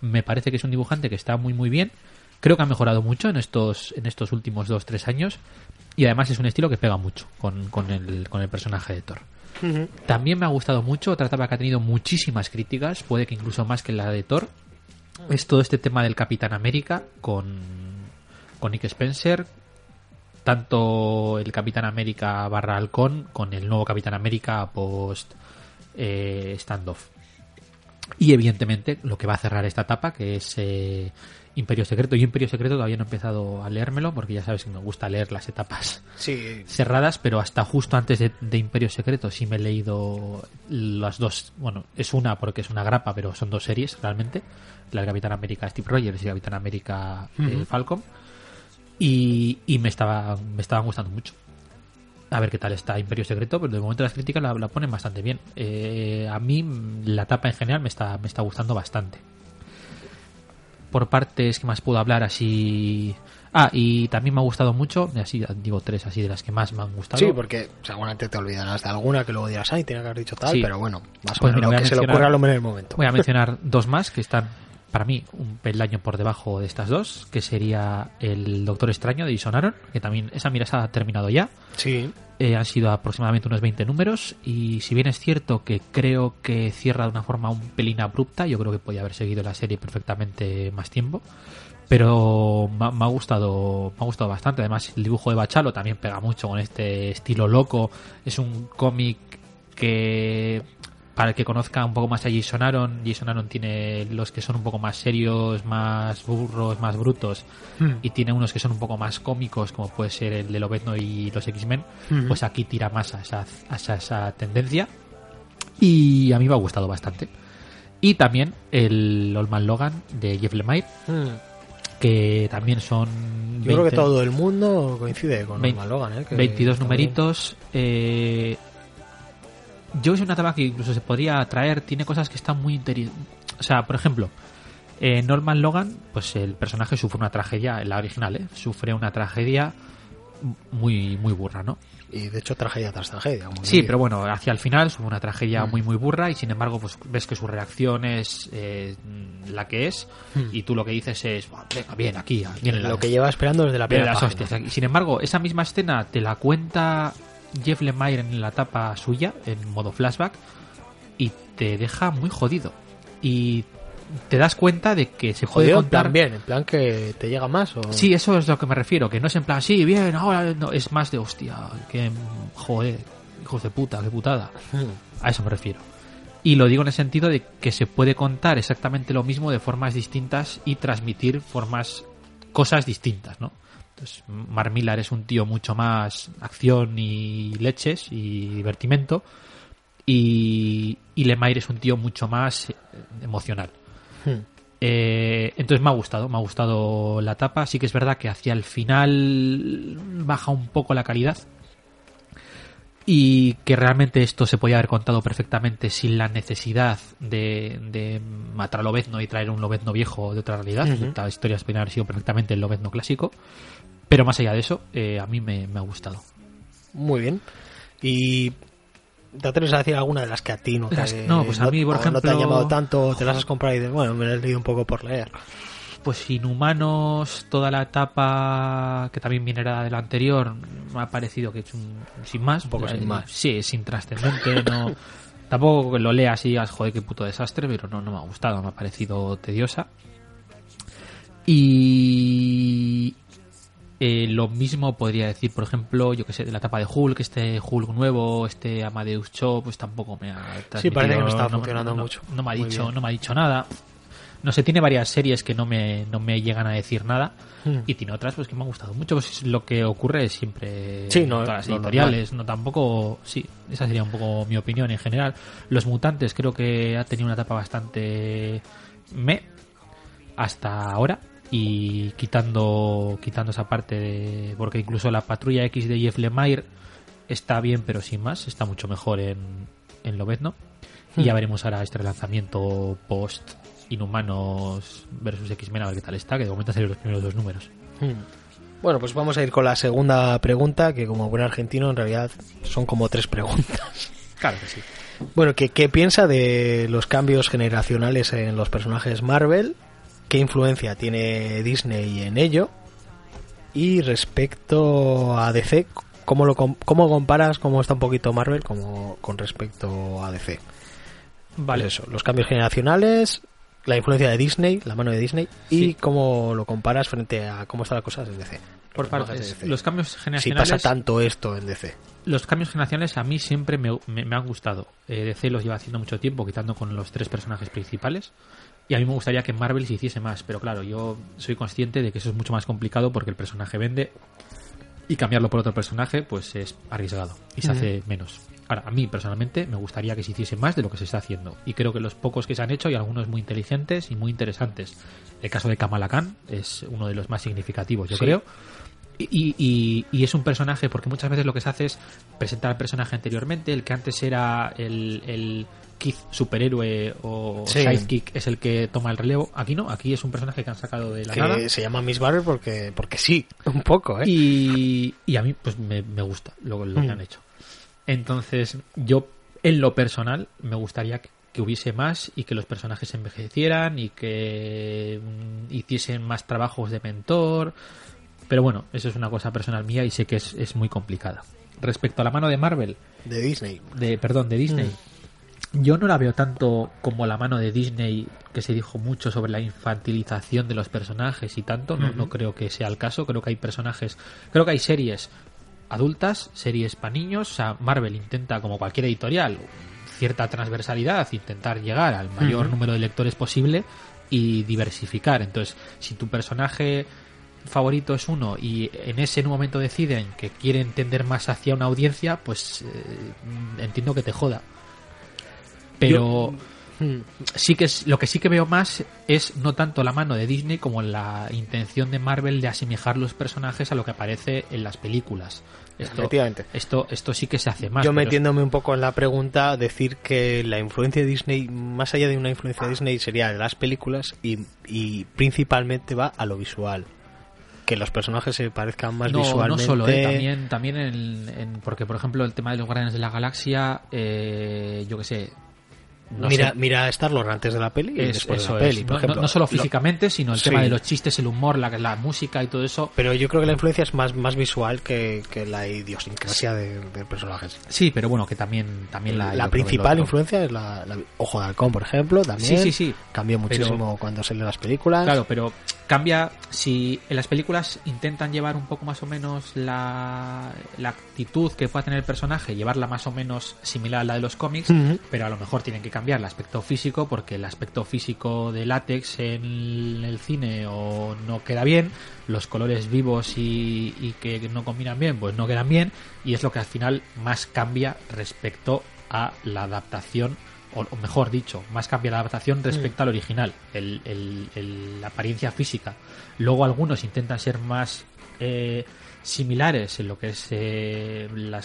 me parece que es un dibujante que está muy muy bien. Creo que ha mejorado mucho en estos, en estos últimos 2-3 años. Y además es un estilo que pega mucho con, con el, con el personaje de Thor. También me ha gustado mucho, otra etapa que ha tenido muchísimas críticas, puede que incluso más que la de Thor, es todo este tema del Capitán América con, con Nick Spencer, tanto el Capitán América barra Halcón con el nuevo Capitán América post eh, standoff. Y evidentemente lo que va a cerrar esta etapa, que es eh, Imperio Secreto. Yo Imperio Secreto todavía no he empezado a leérmelo, porque ya sabes que me gusta leer las etapas Sí, cerradas, pero hasta justo antes de, de Imperio Secreto sí me he leído las dos. Bueno, es una porque es una grapa, pero son dos series realmente: la del Capitán América Steve Rogers y Capitán América eh, Ujú. Falcon. Y, y me, estaba, me estaban gustando mucho. A ver qué tal está Imperio Secreto, pero de momento las críticas la, la ponen bastante bien. Eh, a mí la etapa en general me está, me está gustando bastante. Por partes que más puedo hablar así... Ah, y también me ha gustado mucho, así digo tres así de las que más me han gustado. sí, porque seguramente te olvidarás de alguna que luego dirás, ay, tenía que haber dicho tal, Sí. pero bueno, más o Pues menos mira, lo voy a que se le mencionar- ocurra al hombre en el momento. Voy a mencionar dos más que están para mí un peldaño por debajo de estas dos, que sería el Doctor Extraño de Jason Aaron, que también esa mira ha terminado ya. Sí, Eh, han sido aproximadamente unos 20 números y si bien es cierto que creo que cierra de una forma un pelín abrupta, yo creo que podía haber seguido la serie perfectamente más tiempo. Pero me ha gustado me ha gustado bastante. Además, el dibujo de Bachalo también pega mucho con este estilo loco. Es un cómic que para el que conozca un poco más a Jason Aaron, Jason Aaron tiene los que son un poco más serios, más burros, más brutos, Hmm. y tiene unos que son un poco más cómicos, como puede ser el de Lobezno y los X-Men, Ujú. pues aquí tira más a esa, a esa, esa tendencia. Y a mí me ha gustado bastante. Y también el Old Man Logan de Jeff Lemire, que también son... Yo creo que 20 todo el mundo coincide con Vein- Norman Logan, ¿eh? que 22 está numeritos. eh, yo es una etapa que incluso se podría traer. Tiene cosas que están muy interesantes. O sea, por ejemplo, eh, Norman Logan, pues el personaje sufre una tragedia, en la original, ¿eh? Sufre una tragedia muy, muy burra, ¿no? Y de hecho, tragedia tras tragedia. como Sí, pero bueno, hacia el final sufre una tragedia Mm. muy muy burra y sin embargo pues ves que su reacción es eh, la que es y tú lo que dices es, "Buah, venga, bien, aquí, viene la, Lo que lleva esperando desde la primera las página. hostias aquí". Sin embargo, esa misma escena te la cuenta Jeff Lemire en la etapa suya, en modo flashback, y te deja muy jodido. Y te das cuenta de que se puede Jodido, en contar plan bien, en plan que te llega más o... Sí, eso es lo que me refiero, que no es en plan, sí, bien, ahora no, es más de hostia, que joder, hijos de puta, qué putada. *laughs* A eso me refiero. Y lo digo en el sentido de que se puede contar exactamente lo mismo de formas distintas y transmitir formas, cosas distintas, ¿no? Entonces, Mark Millar es un tío mucho más acción y leches y divertimento. Y, y Lemire es un tío mucho más eh, emocional. Hmm. Eh, entonces me ha gustado, me ha gustado la tapa. Sí que es verdad que hacia el final baja un poco la calidad. Y que realmente esto se podía haber contado perfectamente sin la necesidad de, de matar a Lobezno y traer un Lobezno viejo de otra realidad. Ujú. Esta historia podría haber sido perfectamente el Lobezno clásico. Pero más allá de eso, eh, a mí me, me ha gustado. Muy bien. Y... ¿Te atreves a decir alguna de las que a ti no te, Las- no, pues a mí, por o no te han ejemplo- llamado tanto, te las has comprado y dices, bueno, me las he leído un poco por leer? Pues Inhumanos, toda la etapa que también viene de la anterior, me ha parecido que es un sin más. Un poco sin más. Sí, es intrascendente, no. *laughs* Tampoco lo leas y digas, joder, qué puto desastre, pero no, no me ha gustado, me ha parecido tediosa. Y. eh, lo mismo podría decir, por ejemplo, yo que sé, de la etapa de Hulk, este Hulk nuevo, este Amadeus Cho, pues tampoco me ha Sí, parece que no está funcionando no- mucho. No me ha Muy dicho, bien. no me ha dicho nada. No sé, tiene varias series que no me, no me llegan a decir nada. Hmm. Y tiene otras pues que me han gustado mucho. Pues lo que ocurre siempre Sí, no, en todas las editoriales. No tampoco. Sí, esa sería un poco mi opinión en general. Los mutantes creo que ha tenido una etapa bastante me hasta ahora. Y quitando, quitando esa parte de. Porque incluso la patrulla X de Jeff Lemire está bien, pero sin más. Está mucho mejor en, en Lobezno. Y ya veremos ahora este relanzamiento post Inhumanos versus X-Men a ver qué tal está, que de momento han salido los primeros dos números. Hmm. Bueno, pues vamos a ir con la segunda pregunta, que como buen argentino en realidad son como tres preguntas. *laughs* Claro que sí. Bueno, ¿qué, qué piensa de los cambios generacionales en los personajes Marvel? ¿Qué influencia tiene Disney en ello? Y respecto a DC, ¿cómo, lo, cómo comparas cómo está un poquito Marvel como, con respecto a DC? Vale, Pues eso, los cambios generacionales, la influencia de Disney, la mano de Disney, y cómo lo comparas frente a cómo están las cosas en DC. por de DC. Los cambios Si generacionales. pasa tanto esto en DC. Los cambios generacionales a mí siempre me, me- me han gustado. Eh, DC los lleva haciendo mucho tiempo, quitando con los tres personajes principales. Y a mí me gustaría que en Marvel se hiciese más, pero claro, yo soy consciente de que eso es mucho más complicado porque el personaje vende y cambiarlo por otro personaje pues es arriesgado y se hace menos. Ahora, a mí personalmente me gustaría que se hiciese más de lo que se está haciendo y creo que los pocos que se han hecho hay algunos muy inteligentes y muy interesantes. El caso de Kamala Khan es uno de los más significativos, yo Sí. creo. Y, y- y es un personaje, porque muchas veces lo que se hace es presentar al personaje anteriormente, el que antes era el, el Keith superhéroe o Sí. sidekick es el que toma el relevo. Aquí no, aquí es un personaje que han sacado de la nada. Se llama Miss Marvel porque, porque sí, un poco, ¿eh? Y, y a mí pues me, me gusta lo, lo que Mm. han hecho. Entonces, yo en lo personal me gustaría que, que hubiese más y que los personajes envejecieran y que mm, hiciesen más trabajos de mentor. Pero bueno, eso es una cosa personal mía y sé que es, es muy complicada. Respecto a la mano de Marvel, De Disney. de perdón, de Disney, yo no la veo tanto como la mano de Disney que se dijo mucho sobre la infantilización de los personajes y tanto, no, no creo que sea el caso, creo que hay personajes, creo que hay series adultas, series para niños, o sea, Marvel intenta como cualquier editorial cierta transversalidad, intentar llegar al mayor número de lectores posible y diversificar. Entonces, si tu personaje favorito es uno y en ese momento deciden que quieren tender más hacia una audiencia, pues eh, entiendo que te joda. Pero Hmm. sí que es, lo que sí que veo más es no tanto la mano de Disney como la intención de Marvel de asemejar los personajes a lo que aparece en las películas. Esto, Efectivamente. esto, esto sí que se hace más. Yo metiéndome un poco en la pregunta, decir que la influencia de Disney, más allá de una influencia de Disney, sería de las películas y, y principalmente va a lo visual. Que los personajes se parezcan más no, visualmente. no solo, eh, también, también en, en- porque por ejemplo el tema de los Guardianes de la Galaxia, eh, yo que sé, no mira, sé, mira Star-Lord antes de la peli y es- después eso de la es. peli. no, Por ejemplo, no- no solo Lo- físicamente, sino el Sí. tema de los chistes, el humor, la, la música y todo eso. Pero yo creo que la influencia es más, más visual que, que la idiosincrasia de, de personajes. Sí, pero bueno, que también, también la, principal influencia es la, la- Ojo de Halcón, por ejemplo, también. Sí, sí, sí. Cambió muchísimo cuando salen las películas. Claro, pero cambia si en las películas intentan llevar un poco más o menos la, la actitud que pueda tener el personaje, llevarla más o menos similar a la de los cómics, pero a lo mejor tienen que cambiar el aspecto físico porque el aspecto físico de látex en el cine o no queda bien, los colores vivos y, y que no combinan bien, pues no quedan bien y es lo que al final más cambia respecto a la adaptación o, o mejor dicho, más cambia la adaptación respecto al original, el, el- el- la apariencia física. Luego algunos intentan ser más eh, similares en lo que es eh, la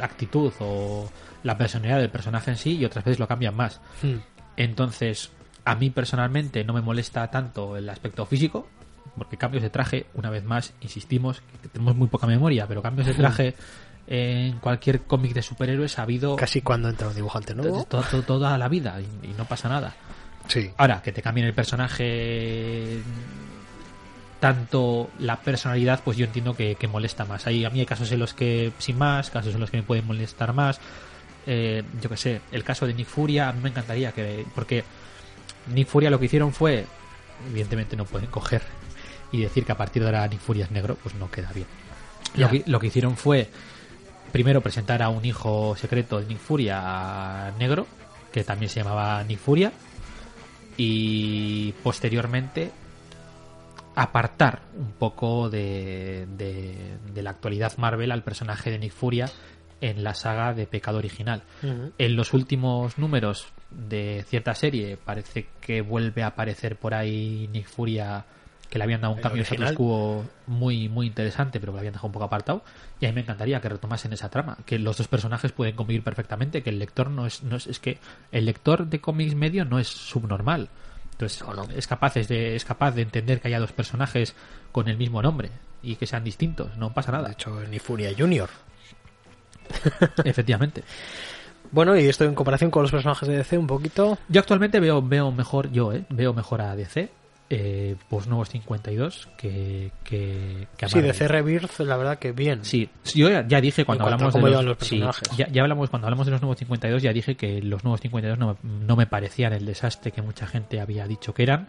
actitud o la personalidad del personaje en sí y otras veces lo cambian más. Hmm. Entonces, a mí personalmente no me molesta tanto el aspecto físico, porque cambios de traje, una vez más, insistimos, que tenemos muy poca memoria, pero cambios de traje en cualquier cómic de superhéroes ha habido Casi cuando entra un dibujante nuevo. to- to- toda la vida y, y no pasa nada. Sí. Ahora, que te cambien el personaje tanto la personalidad, pues yo entiendo que, que molesta más. Hay, a mí hay casos en los que, sin más, casos en los que me pueden molestar más. Eh, yo que sé, el caso de Nick Furia, a mí me encantaría que... Porque Nick Furia lo que hicieron fue, evidentemente no pueden coger y decir que a partir de ahora Nick Furia es negro, pues no queda bien. Lo que, lo que hicieron fue primero presentar a un hijo secreto de Nick Furia negro, que también se llamaba Nick Furia, y posteriormente apartar un poco de, de- de la actualidad Marvel al personaje de Nick Furia en la saga de Pecado original. En los últimos números de cierta serie parece que vuelve a aparecer por ahí Nick Furia que le habían dado un cambio de status quo muy muy interesante pero que lo habían dejado un poco apartado. Y a mí me encantaría que retomasen esa trama que los dos personajes pueden convivir perfectamente que el lector no es no es, es que el lector de cómics medio no es subnormal entonces es capaz de es capaz de entender que haya dos personajes con el mismo nombre y que sean distintos no pasa nada De hecho, ni Furia Junior. *laughs* efectivamente Bueno, y esto en comparación con los personajes de DC un poquito. Yo actualmente veo, veo mejor, yo, ¿eh? Veo mejor a DC, eh, pues nuevos 52, que, que, que Sí, Marvel. DC Rebirth, la verdad que bien. Sí, yo ya, dije cuando hablamos de los, sí, personajes. ya, ya hablamos cuando hablamos de los nuevos 52 ya dije que los nuevos 52 no, no me parecían el desastre que mucha gente había dicho que eran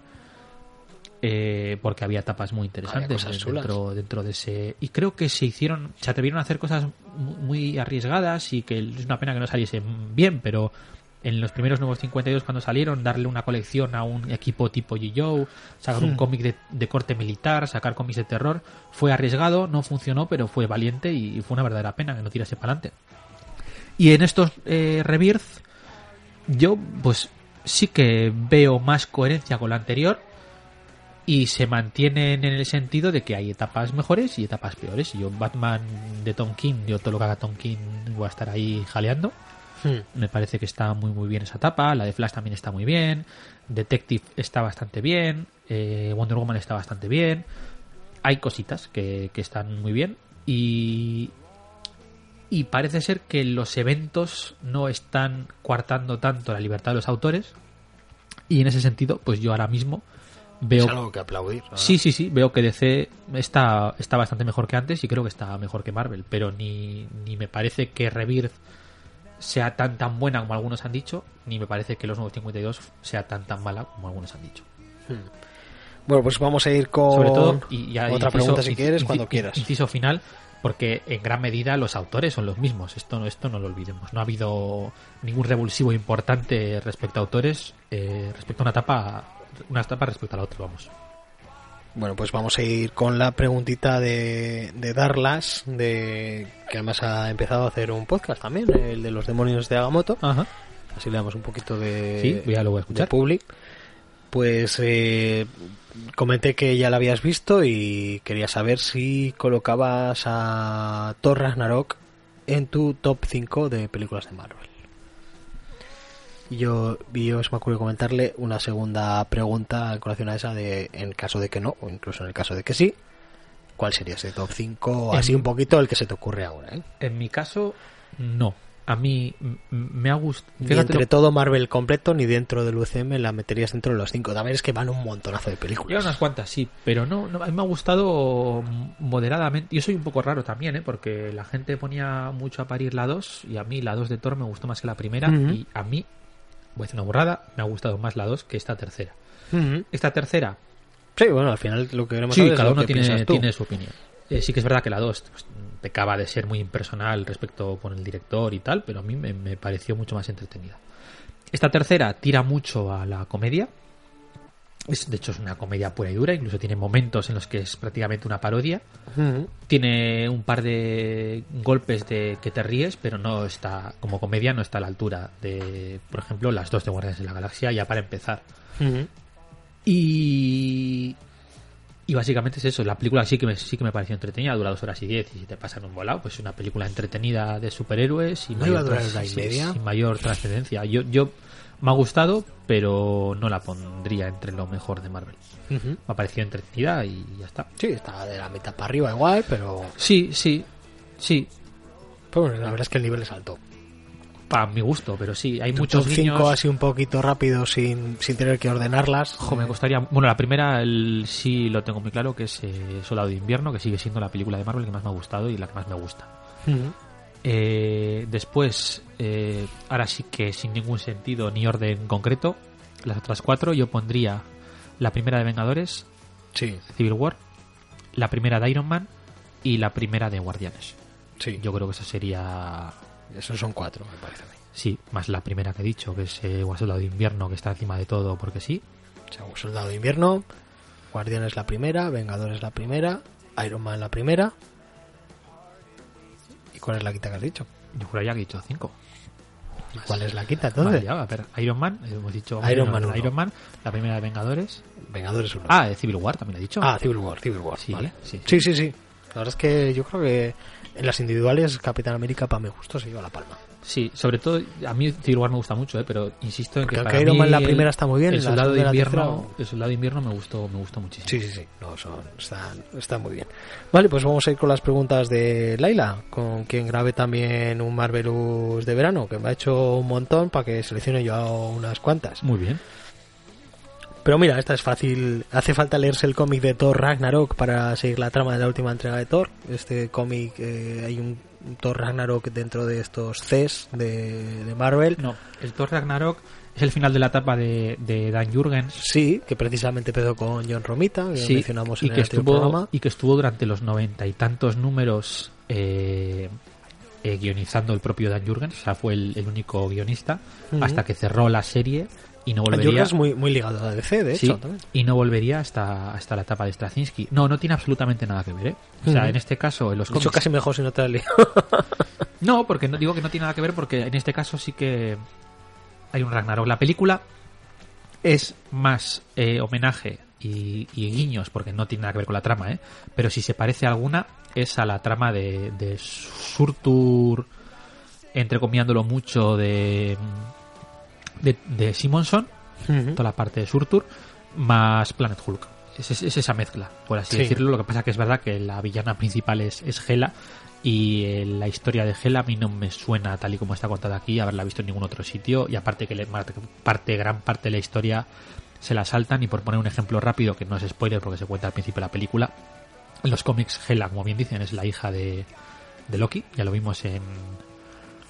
eh, porque había etapas muy interesantes de- dentro, dentro de ese y creo que se hicieron se atrevieron a hacer cosas mu- muy arriesgadas y que es una pena que no saliesen bien pero en los primeros nuevos 52 cuando salieron darle una colección a un equipo tipo G.I. sacar un Hmm. cómic de, de corte militar sacar cómics de terror fue arriesgado no funcionó pero fue valiente y fue una verdadera pena que no tirase para adelante y en estos eh, Rebirth yo pues sí que veo más coherencia con la anterior y se mantienen en el sentido de que hay etapas mejores y etapas peores. Y yo Batman de Tom King, yo todo lo que haga Tom King voy a estar ahí jaleando. Hmm. Me parece que está muy muy bien esa etapa. La de Flash también está muy bien. Detective está bastante bien. eh, Wonder Woman está bastante bien. Hay cositas que, que están muy bien. Y, y parece ser que los eventos no están coartando tanto la libertad de los autores. Y en ese sentido, pues yo ahora mismo veo Es algo que aplaudir. ¿no? Sí, sí, sí, veo que DC está, está bastante mejor que antes y creo que está mejor que Marvel, pero ni, ni me parece que Rebirth sea tan tan buena como algunos han dicho, ni me parece que los nuevos 52 sea tan tan mala como algunos han dicho. Bueno, pues vamos a ir con Sobre todo, y otra inciso- pregunta si quieres, cuando quieras. Inciso final, porque en gran medida los autores son los mismos, esto no, esto no lo olvidemos. No ha habido ningún revulsivo importante respecto a autores, eh, respecto a una etapa, una etapa respecto a la otra, vamos. Bueno, pues vamos a ir con la preguntita de, de Darlas, de que además ha empezado a hacer un podcast también, el de los demonios de Agamotto. Ajá. así le damos un poquito de, Sí, ya lo voy a escuchar. de public. Pues eh, comenté que ya la habías visto y quería saber si colocabas a Thor Ragnarok en tu top 5 de películas de Marvel. Yo, yo se me ocurrió comentarle una segunda pregunta en colación a esa de en caso de que no, o incluso en el caso de que sí, ¿cuál sería ese top 5? En- Así un poquito el que se te ocurre ahora, ¿eh? En mi caso, no. A mí me ha gustado. Ni entre todo Marvel completo ni dentro del UCM la meterías dentro de los 5. También es que van un montonazo de películas. Llevan unas cuantas, sí, pero no, no, a mí me ha gustado moderadamente. Yo soy un poco raro también, ¿eh? porque la gente ponía mucho a parir la 2 y a mí la 2 de Thor me gustó más que la primera y a mí, voy a decir una borrada, me ha gustado más la 2 que esta tercera. Esta tercera, Sí, bueno, al final lo que queremos sí, cada uno que tiene, tiene su opinión. Eh, sí que es verdad que la 2 pues, pecaba de ser muy impersonal respecto con el director y tal, pero a mí me, me pareció mucho más entretenida. Esta tercera tira mucho a la comedia. Es, de hecho, es una comedia pura y dura, incluso tiene momentos en los que es prácticamente una parodia. Tiene un par de golpes de que te ríes, pero no está, como comedia, no está a la altura de, por ejemplo, las dos de Guardianes de la Galaxia, ya para empezar. Y. Y básicamente es eso, la película sí que me, sí que me pareció entretenida, dura dos horas y diez y si te pasan un volado, pues es una película entretenida de superhéroes y ¿No iba a durar tras- hora y sí, media? sin mayor trascendencia. Yo, yo me ha gustado, pero no la pondría entre lo mejor de Marvel. Me ha parecido entretenida y ya está. Sí, está de la mitad para arriba igual, pero, Sí, sí, sí, pero bueno, la verdad es que el nivel es alto. para mi gusto, pero sí, hay muchos guiños. 5 así un poquito rápido sin, sin tener que ordenarlas. Ojo, me gustaría. Bueno, la primera el, sí lo tengo muy claro, que es eh, Soldado de Invierno, que sigue siendo la película de Marvel que más me ha gustado y la que más me gusta. Ujú. Eh, después, eh, ahora sí que sin ningún sentido ni orden concreto, las otras cuatro yo pondría la primera de Vengadores, Sí, Civil War, la primera de Iron Man y la primera de Guardianes. sí. Yo creo que eso sería, Esos son cuatro, me parece a mí. sí, más la primera que he dicho, que es eh, Soldado de Invierno, que está encima de todo porque sí. O sea, Soldado de Invierno, Guardianes la primera, Vengadores la primera, Iron Man la primera. ¿Y cuál es la quinta que has dicho? Yo juraría que he dicho cinco. ¿Y cuál es la quinta Vale, entonces? ya, a ver, Iron Man, eh, hemos dicho Iron Man. Iron Man, la primera de Vengadores. Vengadores 1. Ah, de Civil War también he dicho. Ah, Civil War, Civil War, Sí, vale. sí, Sí, sí, sí. La verdad es que yo creo que en las individuales Capitán América para mi gusto se lleva la palma. Sí, sobre todo a mí Civil War me gusta mucho, eh, pero insisto en que Porque para Iron mí Man la primera está muy bien, el soldado de invierno, el soldado de invierno me gustó, me gustó muchísimo. Sí, sí, sí. No, son, están, están muy bien. Vale, pues vamos a ir con las preguntas de Laila, con quien grabé también un Marvelous de verano, que me ha hecho un montón para que seleccione yo unas cuantas. Muy bien. Pero mira, esta es fácil. Hace falta leerse el cómic de Thor Ragnarok para seguir la trama de la última entrega de Thor. Este cómic, eh, hay un Thor Ragnarok dentro de estos Cs de, de Marvel. No, el Thor Ragnarok es el final de la etapa de, de Dan Jurgens. Sí, que precisamente empezó con John Romita, que Sí, mencionamos y en que el anterior estuvo programa. y que estuvo durante los noventa y tantos números eh, eh, guionizando el propio Dan Jurgens, o sea, fue el, el único guionista hasta que cerró la serie y no volvería es muy, muy ligado a DC, de Sí, hecho. también. y no volvería hasta, hasta la etapa de Straczynski. No, no tiene absolutamente nada que ver, ¿eh? O sea, en este caso, en los cómics... casi mejor si no te. *laughs* No, porque no digo que no tiene nada que ver, porque en este caso sí que hay un Ragnarok. La película es más eh, homenaje y, y guiños, porque no tiene nada que ver con la trama, ¿eh? Pero si se parece a alguna, es a la trama de, de Surtur, entrecomillándolo mucho, de, de, de Simonson, toda la parte de Surtur, más Planet Hulk. Es, es- es esa mezcla, por así Sí. decirlo. Lo que pasa que es verdad que la villana principal es, es Hela y eh, la historia de Hela a mí no me suena tal y como está contada aquí, haberla visto en ningún otro sitio y aparte que le, parte, gran parte de la historia se la saltan y por poner un ejemplo rápido que no es spoiler porque se cuenta al principio de la película, en los cómics Hela, como bien dicen, es la hija de, de Loki, ya lo vimos en,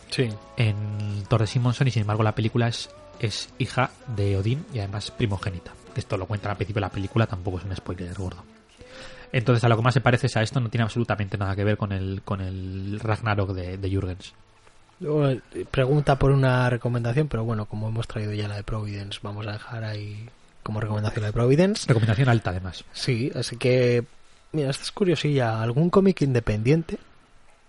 Sí. en Thor de Simonson y sin embargo la película es, es hija de Odín y además primogénita. Esto lo cuentan al principio de la película, tampoco es un spoiler gordo. Entonces a lo que más se parece es a esto, no tiene absolutamente nada que ver con el, con el Ragnarok de, de Jürgens. Eh, Pregunta por una recomendación, pero bueno, como hemos traído ya la de Providence, vamos a dejar ahí como recomendación la de Providence. Recomendación alta además. Sí, así que, mira, esta es curiosilla. ¿Algún cómic independiente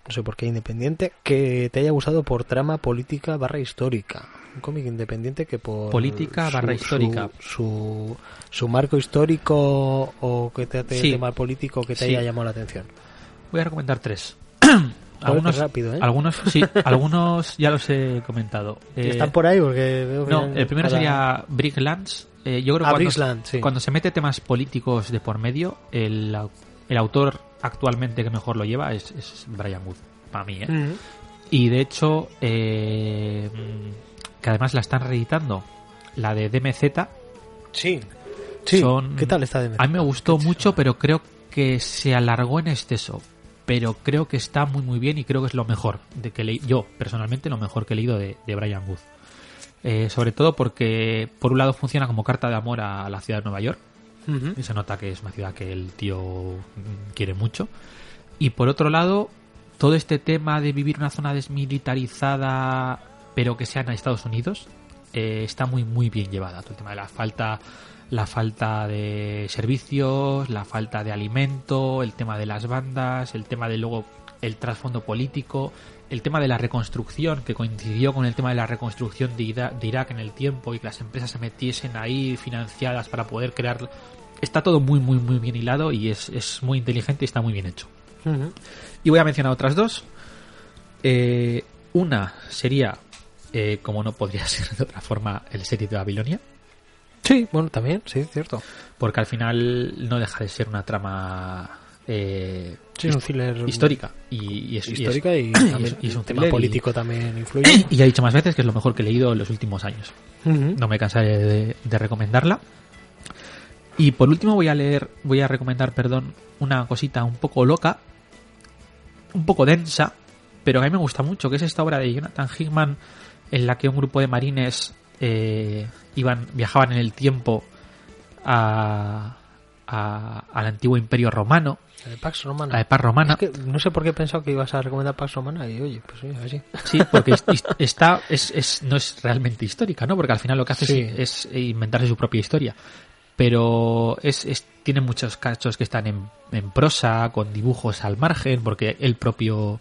no sé por qué independiente, que te haya gustado por trama política barra histórica. Un cómic independiente que por... Política barra histórica. Su, su, marco histórico o que te Sí. tema político que te Sí. haya llamado la atención. Voy a recomendar tres. *clears throat* Algunos rápido, ¿eh? algunos, sí, *laughs* algunos ya los he comentado. Eh, Están por ahí porque veo que No, el primero para- sería Bricklands. Eh, yo creo que Ah, cuando, Brickland, sí. cuando se mete temas políticos de por medio, el, el autor actualmente que mejor lo lleva es, es Brian Wood, para mí. ¿eh? Y de hecho, eh, que además la están reeditando, la de DMZ. Sí. Sí. Son- ¿Qué tal está de A mí me gustó mucho, pero creo que se alargó en exceso. Pero creo que está muy muy bien y creo que es lo mejor de que leí, yo personalmente lo mejor que he leído de, de Brian Wood. Eh, sobre todo porque por un lado funciona como carta de amor a la ciudad de Nueva York Y se nota que es una ciudad que el tío mm, quiere mucho. Y por otro lado, todo este tema de vivir una zona desmilitarizada, pero que sea en Estados Unidos, eh, está muy muy bien llevada. Todo el tema de la falta, la falta de servicios, la falta de alimento, el tema de las bandas, el tema de luego el trasfondo político, el tema de la reconstrucción, que coincidió con el tema de la reconstrucción de, Ira- de Irak en el tiempo y que las empresas se metiesen ahí financiadas para poder crear. Está todo muy, muy, muy bien hilado y es, es muy inteligente y está muy bien hecho. Y voy a mencionar otras dos. Eh, una sería, eh, como no podría *laughs* ser de otra forma, el serie de Babilonia, Sí, bueno, también, sí, cierto. porque al final no deja de ser una trama eh, Sí, es un thriller histórica y, y es, y es- histórica y, también es- y es un tema político también influye. *clears throat* y ya he dicho más veces que es lo mejor que he leído en los últimos años. No me cansaré de, de recomendarla. Y por último voy a leer, voy a recomendar, perdón, una cosita un poco loca, un poco densa, pero que a mí me gusta mucho, que es esta obra de Jonathan Hickman en la que un grupo de marines eh, iban, viajaban en el tiempo a, a- al antiguo imperio romano, La de Pax Romana. la de romana. Es que no sé por qué he pensado que ibas a recomendar Pax Romana y oye, pues sí, así. Sí, porque es- *laughs* es- está, es, es- no es realmente histórica, ¿no? Porque al final lo que hace Sí. es, inventarse su propia historia. Pero es, es- tiene muchos cachos que están en, en prosa, con dibujos al margen, porque el propio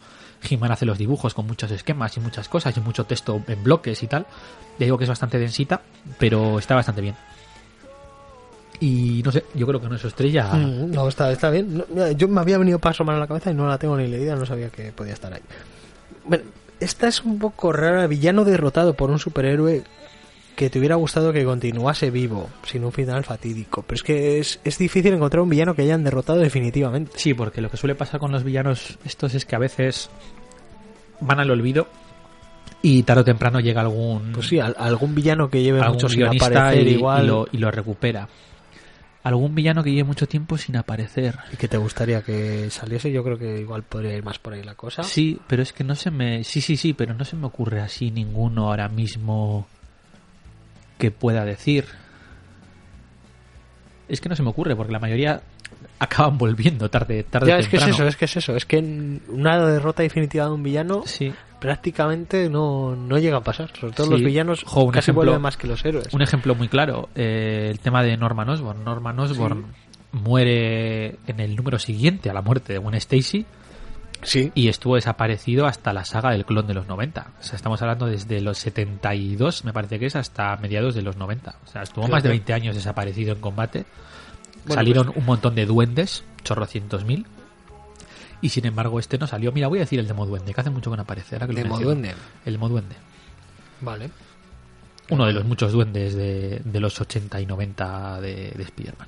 He-Man hace los dibujos con muchos esquemas y muchas cosas y mucho texto en bloques y tal. Ya digo que es bastante densita, pero está bastante bien. Y no sé, yo creo que no es estrella. Mm, No, está, está bien. No, yo me había venido Pax Romana a la cabeza y no la tengo ni leída, no sabía que podía estar ahí. Bueno, esta es un poco rara. Villano derrotado por un superhéroe que te hubiera gustado que continuase vivo, sin un final fatídico. Pero es que es, es difícil encontrar un villano que hayan derrotado definitivamente. Sí, porque lo que suele pasar con los villanos estos es que a veces van al olvido y tarde o temprano llega algún, Pues sí, algún villano que lleve algún mucho sin aparecer y, igual. y lo, y lo recupera. Algún villano que lleve mucho tiempo sin aparecer. y que te gustaría que saliese, yo creo que igual podría ir más por ahí la cosa. Sí, pero es que no se me... Sí, sí, sí, pero no se me ocurre así ninguno ahora mismo que pueda decir. Es que no se me ocurre, porque la mayoría acaban volviendo tarde, tarde Ya, es que es eso, es que es eso. Es que una derrota definitiva de un villano Sí. Prácticamente no, no llega a pasar. Sobre todo Sí. los villanos Jo, casi ejemplo- vuelven más que los héroes. Un ejemplo muy claro, eh, el tema de Norman Osborn. Norman Osborn muere en el número siguiente a la muerte de Gwen Stacy Sí. y estuvo desaparecido hasta la saga del clon de los 90. O sea, estamos hablando desde los 72, me parece que es, hasta mediados de los 90. O sea, estuvo más de 20 años desaparecido en combate. Bueno, Salieron pues- un montón de duendes, chorrocientos mil. Y sin embargo, este no salió. Mira, voy a decir el Demo Duende, que hace mucho que no aparece. ahora que Demo. Duende. El Demo Duende. Vale. Uno de los muchos duendes de, de los 80 y 90 de, de Spider-Man.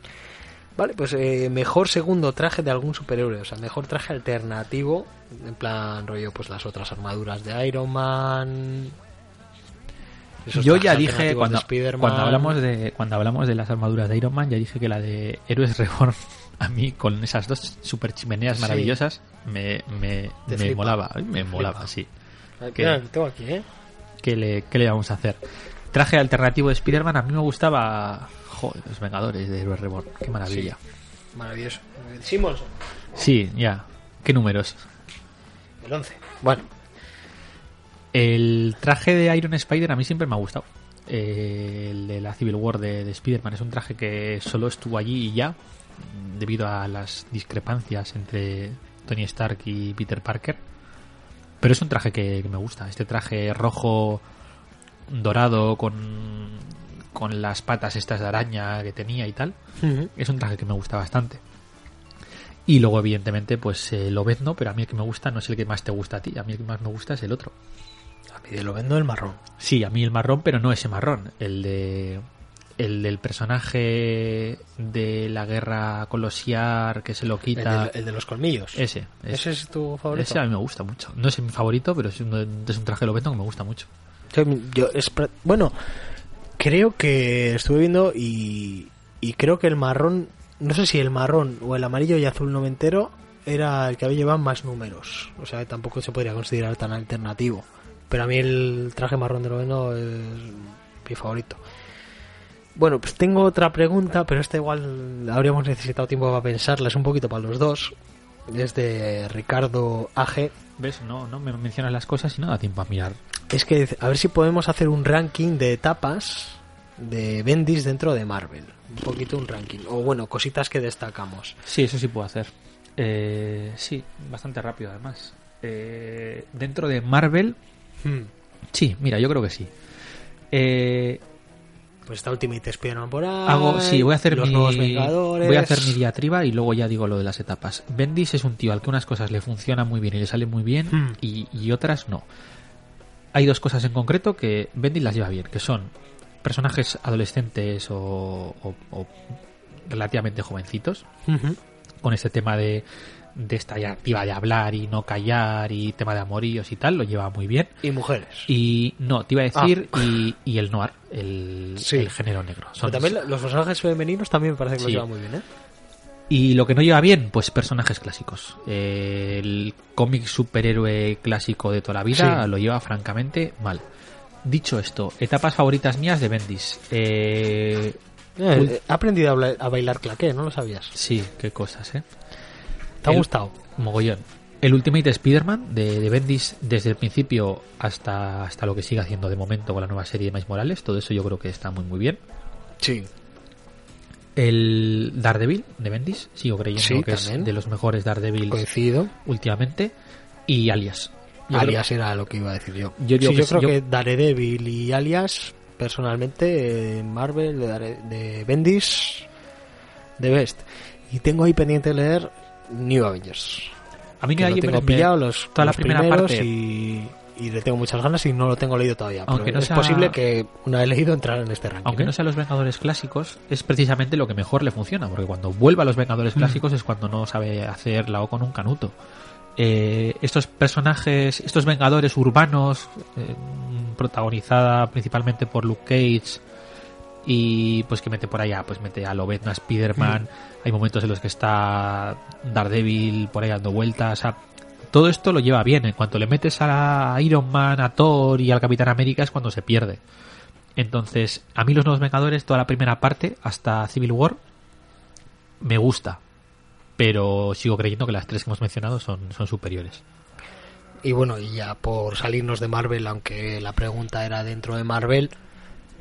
Vale, pues eh, mejor segundo traje de algún superhéroe. O sea, mejor traje alternativo. En plan, rollo, pues las otras armaduras de Iron Man. Yo ya dije cuando hablamos de cuando hablamos de las armaduras de Iron Man, ya dije que la de Héroes Reborn a mí con esas dos super chimeneas Sí. maravillosas me, me, me flipa. molaba, me molaba, flipa. sí. Ah, que- mira, tengo aquí, ¿eh? ¿Qué le, qué le vamos a hacer? Traje alternativo de Spider-Man, a mí me gustaba joder, los Vengadores de Héroes Reborn, qué maravilla. Maravilloso. Simonson, Sí, ya. ¿Qué números? el 11. Bueno, El traje de Iron Spider a mí siempre me ha gustado. Eh, el de la Civil War de, de Spider-Man es un traje que solo estuvo allí y ya, debido a las discrepancias entre Tony Stark y Peter Parker. Pero es un traje que, que me gusta. Este traje rojo dorado con, con las patas estas de araña que tenía y tal. Es un traje que me gusta bastante. Y luego, evidentemente, pues eh, lo no pero a mí el que me gusta no es el que más te gusta a ti. A mí el que más me gusta es el otro. A mí de lo vendo el marrón. Sí, a mí el marrón, pero no ese marrón. El de. El del personaje de la guerra con los Shiar que se lo El quita. de, el de los colmillos. Ese, ese. ¿Ese es tu favorito? Ese a mí me gusta mucho. No es mi favorito, pero es un, es un traje de Lobezno que me gusta mucho. Yo, yo- es bueno, creo que estuve viendo y, y creo que el marrón, no sé si el marrón o el amarillo y azul noventero era el que había llevado más números. O sea, tampoco se podría considerar tan alternativo. Pero a mí el traje marrón de noveno es mi favorito. Bueno, pues tengo otra pregunta, pero esta igual habríamos necesitado tiempo para pensarla. Es un poquito para los dos. Es de Ricardo AG. ¿Ves? No, no me mencionas las cosas y no da tiempo a mirar. Es que a ver si podemos hacer un ranking de etapas de Bendis dentro de Marvel. Un poquito un ranking. O bueno, cositas que destacamos. Sí, eso sí puedo hacer. Eh, sí, bastante rápido además. Eh, dentro de Marvel, sí, mira, yo creo que sí. Eh, Pues está Ultimate Spider-Man por ahí. hago, sí, voy a hacer los mi, nuevos Vengadores. voy a hacer mi diatriba y luego ya digo lo de las etapas. Bendis es un tío al que unas cosas le funcionan muy bien y le salen muy bien Hmm. y, y otras no. Hay dos cosas en concreto que Bendis las lleva bien, que son personajes adolescentes o, o- o relativamente jovencitos, con este tema de, de esta activa de hablar y no callar y tema de amoríos y tal, lo lleva muy bien. Y mujeres. Y no, te iba a decir, y, y el noir, el, Ah. Sí. el género negro. Son- Pero también los personajes femeninos también parece que Sí. los llevan muy bien, ¿eh? Y lo que no lleva bien, pues personajes clásicos. Eh, el cómic superhéroe clásico de toda la vida Sí. lo lleva francamente mal. Dicho esto, etapas favoritas mías de Bendis. Eh, Eh, he aprendido a bailar claqué, ¿no lo sabías? sí, qué cosas, ¿eh? ¿Te ha El- gustado? Mogollón. El Ultimate Spider-Man de, de Bendis desde el principio hasta, hasta lo que sigue haciendo de momento con la nueva serie de Miles Morales, todo eso yo creo que está muy muy bien. Sí. El Daredevil de Bendis, sigo creyendo Sí, que también. es de los mejores Daredevils Coincido. últimamente. Y Alias. Yo Alias era lo que iba a decir yo. Yo digo Sí, que yo creo yo- que Daredevil y Alias, personalmente, en Marvel, de, Dare- de Bendis, de Best. Y tengo ahí pendiente de leer New Avengers. a mí Que ahí lo tengo me- pillado los, toda la primera parte. y, y le tengo muchas ganas y no lo tengo leído todavía. Aunque no es sea- posible que una vez leído entrar en este ranking. aunque no ¿eh? sean los Vengadores clásicos, es precisamente lo que mejor le funciona, porque cuando vuelva a los Vengadores Mm. clásicos es cuando no sabe hacer la O con un canuto. Eh, estos personajes, estos Vengadores urbanos, eh, protagonizada principalmente por Luke Cage y pues que mete por allá, pues mete a Lobezno, a Spider-Man, Mm. hay momentos en los que está Daredevil por ahí dando vueltas, o sea, todo esto lo lleva bien, en cuanto le metes a Iron Man, a Thor y al Capitán América es cuando se pierde. Entonces, a mí los Nuevos Vengadores, toda la primera parte, hasta Civil War, me gusta. Pero sigo creyendo que las tres que hemos mencionado son, son superiores. Y bueno, y ya por salirnos de Marvel, aunque la pregunta era dentro de Marvel,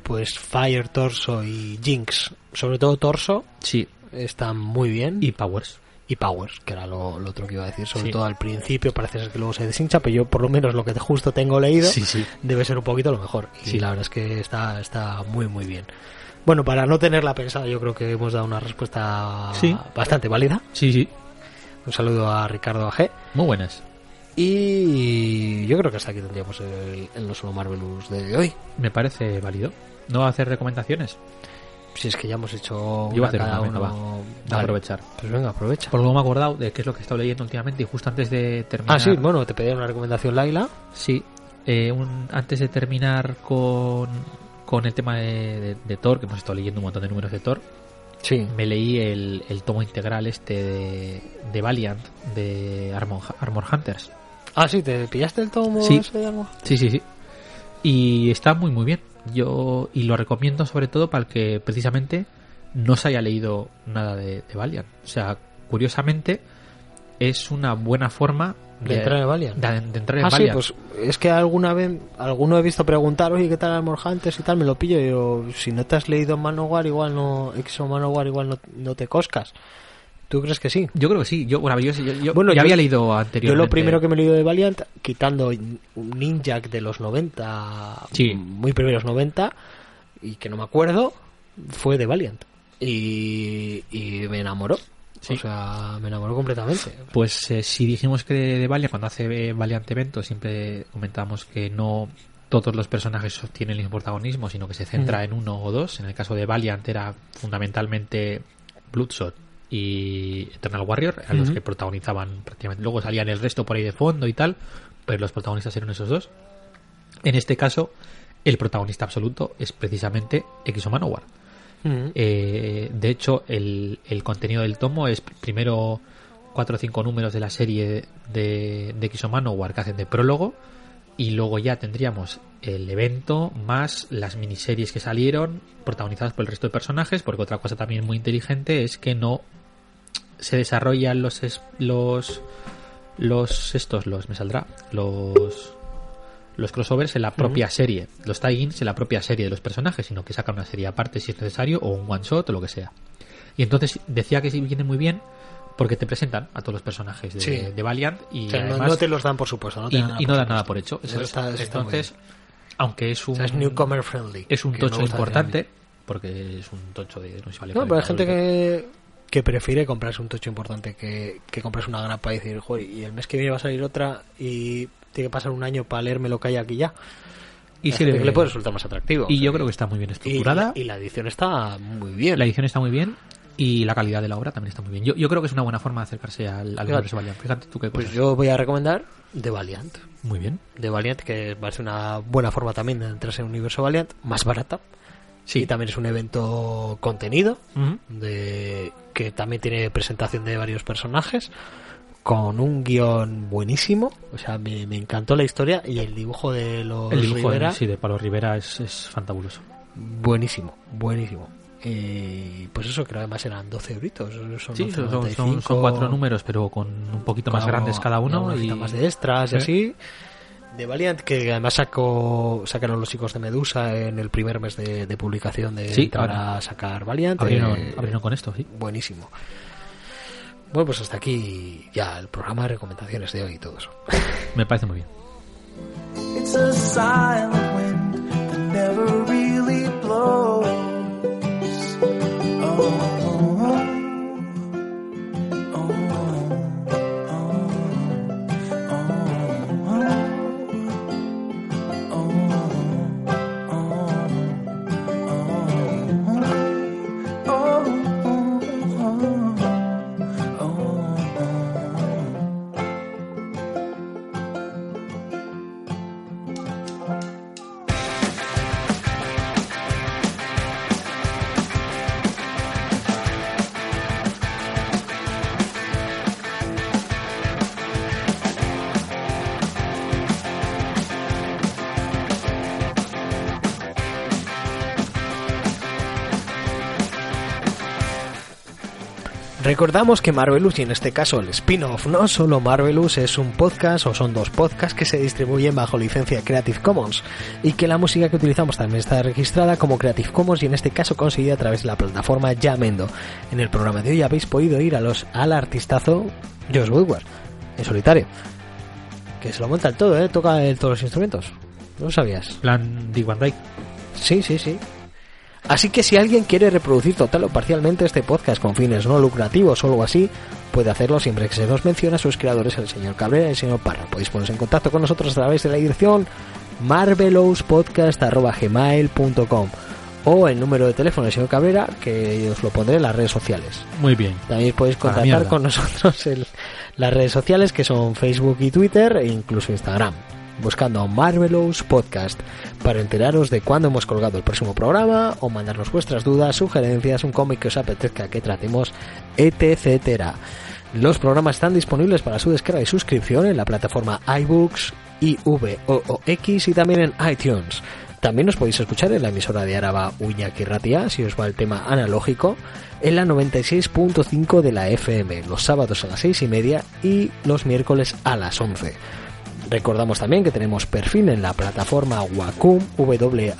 pues Fire, Torso y Jinx, sobre todo Torso, Sí, están muy bien. y Powers. y Powers, que era lo, lo otro que iba a decir, sobre Sí. todo al principio, parece ser que luego se deshincha, pero yo por lo menos lo que justo tengo leído Sí, sí. debe ser un poquito lo mejor. Y Sí. la verdad es que está, está muy muy bien. Bueno, para no tenerla pensada, yo creo que hemos dado una respuesta Sí. bastante válida. Sí, sí. Un saludo a Ricardo AG. Muy buenas. Y yo creo que hasta aquí tendríamos el, el No Solo Marvelous de hoy. Me parece válido. ¿No va a hacer recomendaciones? Si es que ya hemos hecho Yo voy a una hacer cada una, venga, uno. va. Vale. aprovechar. Pues venga, aprovecha. Por luego me he acordado de qué es lo que he estado leyendo últimamente y justo antes de terminar. Ah, sí, bueno, te pedí una recomendación, Laila. Sí, eh, un- antes de terminar con, con el tema de, de- de Thor, que hemos estado leyendo un montón de números de Thor, Sí. me leí el, el tomo integral este de, de Valiant, de Armor, Armor Hunters. Ah, sí, ¿te pillaste el tomo Sí. ese de algo? Sí, sí, sí. Y está muy, muy bien. Yo, y lo recomiendo sobre todo para el que precisamente no se haya leído nada de, de Valiant. O sea, curiosamente, es una buena forma De entrar en Valiant. de- de entrar en Ah, sí, pues es que alguna vez, alguno he visto preguntar, oye, ¿qué tal Armor Hunters y tal? Me lo pillo y yo, si no te has leído Manowar, igual no, X o Manowar, igual no, no te coscas. ¿Tú crees que sí? Yo creo que sí. Yo, bueno, yo, yo- yo Bueno, ya yo- había leído Yo anteriormente. lo primero que me he leído de Valiant, quitando un Ninja de los 90, Sí. muy primeros 90, y que no me acuerdo, fue de Valiant. Y, y me enamoró. Sí. O sea, me enamoró completamente. Pues eh, si dijimos que de Valiant, cuando hace eh, Valiant Evento, siempre comentamos que no todos los personajes tienen el mismo protagonismo, sino que se centra Mm. en uno o dos. En el caso de Valiant era fundamentalmente Bloodshot y Eternal Warrior, a los que protagonizaban prácticamente. Luego salían el resto por ahí de fondo y tal, pero los protagonistas eran esos dos. En este caso, el protagonista absoluto es precisamente X-O Manowar. Eh, de hecho, el, el contenido del tomo es primero cuatro o cinco números de la serie de, de X-O Manowar que hacen de prólogo y luego ya tendríamos el evento más las miniseries que salieron protagonizadas por el resto de personajes porque otra cosa también muy inteligente es que no se desarrollan los es- los los estos los me saldrá los los crossovers en la propia serie, los tie-ins en la propia serie de los personajes, sino que sacan una serie aparte si es necesario, o un one shot o lo que sea. Y entonces decía que sí viene muy bien porque te presentan a todos los personajes de, Sí. de Valiant y O sea, no- además no te los dan por supuesto. No te y, dan y no dan nada por hecho. Eso está- eso entonces, aunque es O un sea, es newcomer friendly. es un tocho importante porque es un tocho de no sé vale No, pero hay 40 gente que, que prefiere comprarse un tocho importante que, que comprarse una grapa y decir, joder, y el mes que viene va a salir otra y tiene que pasar un año para leerme lo que hay aquí ya. y sí le- puede resultar más atractivo. y o yo creo que está muy bien y, estructurada y la edición está muy bien. la edición está muy bien y la calidad de la obra también está muy bien. Yo, yo creo que es una buena forma de acercarse al, universo Valiant fíjate tú qué Pues yo voy a recomendar The Valiant. muy bien. The Valiant, que va a ser una buena forma también de entrarse en el universo Valiant, más barata. Sí. Y también es un evento contenido, de que también tiene presentación de varios personajes con un guion buenísimo. O sea me, me encantó la historia y el dibujo de los el dibujo Rivera. sí, de Pablo Rivera es, es fantabuloso. Buenísimo buenísimo y pues eso creo además eran 12 euritos son sí son, 11,95, son- son cuatro números pero con un poquito más grandes cada uno una y más de extras y Sí. así de Valiant que además sacó sacaron los chicos de Medusa en el primer mes de, de publicación de Sí, entrar ahora. a sacar Valiant abrieron, eh, abrieron con esto sí buenísimo. Bueno, pues hasta aquí ya el programa de recomendaciones de hoy y todo eso. me parece muy bien It's a silent wind that never really blows. Recordamos que Marvelous, y en este caso el spin-off, no solo Marvelous, es un podcast o son dos podcasts que se distribuyen bajo licencia Creative Commons y que la música que utilizamos también está registrada como Creative Commons y en este caso conseguida a través de la plataforma Yamendo. En el programa de hoy habéis podido ir a los, al artistazo Josh Woodward, en solitario, que se lo monta el todo, ¿eh? toca el- todos los instrumentos. ¿No lo sabías? plan Dick Van Dyke Sí, sí, sí. Así que si alguien quiere reproducir total o parcialmente este podcast con fines no lucrativos o algo así, puede hacerlo siempre que se nos mencione a sus creadores, el señor Cabrera y el señor Parra. Podéis poneros en contacto con nosotros a través de la dirección marvelouspodcast.gmail.com o el número de teléfono del señor Cabrera, que os lo pondré en las redes sociales. muy bien También podéis contactar con nosotros en las redes sociales que son Facebook y Twitter e incluso Instagram, buscando Marvelous Podcast para enteraros de cuándo hemos colgado el próximo programa o mandarnos vuestras dudas, sugerencias, un cómic que os apetezca que tratemos, etc. Los programas están disponibles para su descarga y suscripción en la plataforma iBooks, IVOOX y también en iTunes. También os podéis escuchar en la emisora de Araba Uñaki Ratia, si os va el tema analógico, en la 96.5 de la FM, los sábados a las 6 y media y los miércoles a las 11. Recordamos también que tenemos perfil en la plataforma Wacom, W-H-A-K-O-O-M,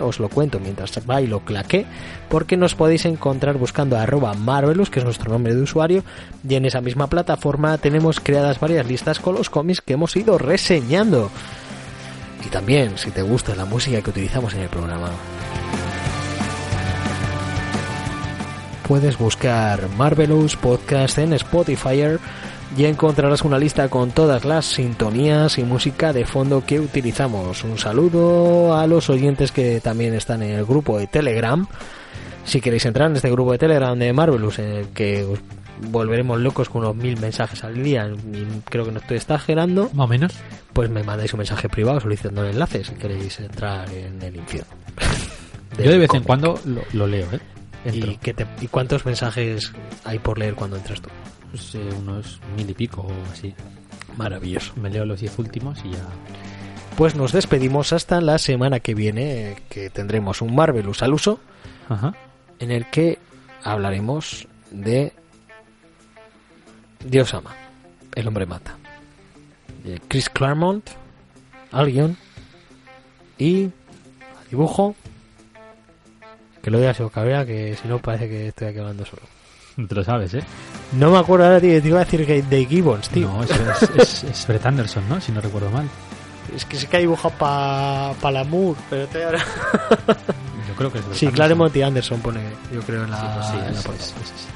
os lo cuento mientras bailo claqué, porque nos podéis encontrar buscando arroba Marvelous, que es nuestro nombre de usuario, y en esa misma plataforma tenemos creadas varias listas con los cómics que hemos ido reseñando. Y también, si te gusta la música que utilizamos en el programa. Puedes buscar Marvelous Podcast en Spotify y encontrarás una lista con todas las sintonías y música de fondo que utilizamos. Un saludo a los oyentes que también están en el grupo de Telegram. Si queréis entrar en este grupo de Telegram de Marvelous, en el que os volveremos locos con unos mil mensajes al día, y creo que no estoy exagerando, Más o menos. pues me mandáis un mensaje privado solicitando el enlace si queréis entrar en el infierno. *laughs* Yo de vez en cuando lo, lo leo, ¿eh? ¿Y, te- ¿Y cuántos mensajes hay por leer cuando entras tú? Pues, eh, unos mil y pico o así. Maravilloso. Me leo los diez últimos y ya. Pues nos despedimos hasta la semana que viene, que tendremos un Marvelous al uso, Ajá. en el que hablaremos de Dios ama, el hombre mata. De Chris Claremont, al guion y al dibujo. Que lo digas o Cabrera, que si no parece que estoy aquí hablando solo. Te lo sabes, ¿eh? No me acuerdo ahora, tío, te iba a decir que de Gibbons, tío. No, es, es, es, es Brett Anderson, ¿no? Si no recuerdo mal. Es que sé que ha dibujado para pa la Moore, pero estoy ahora... Yo creo que es Brett Sí, Anderson. Claremont y Anderson pone, yo creo, en la, Sí, pues sí, en la es, portada. es-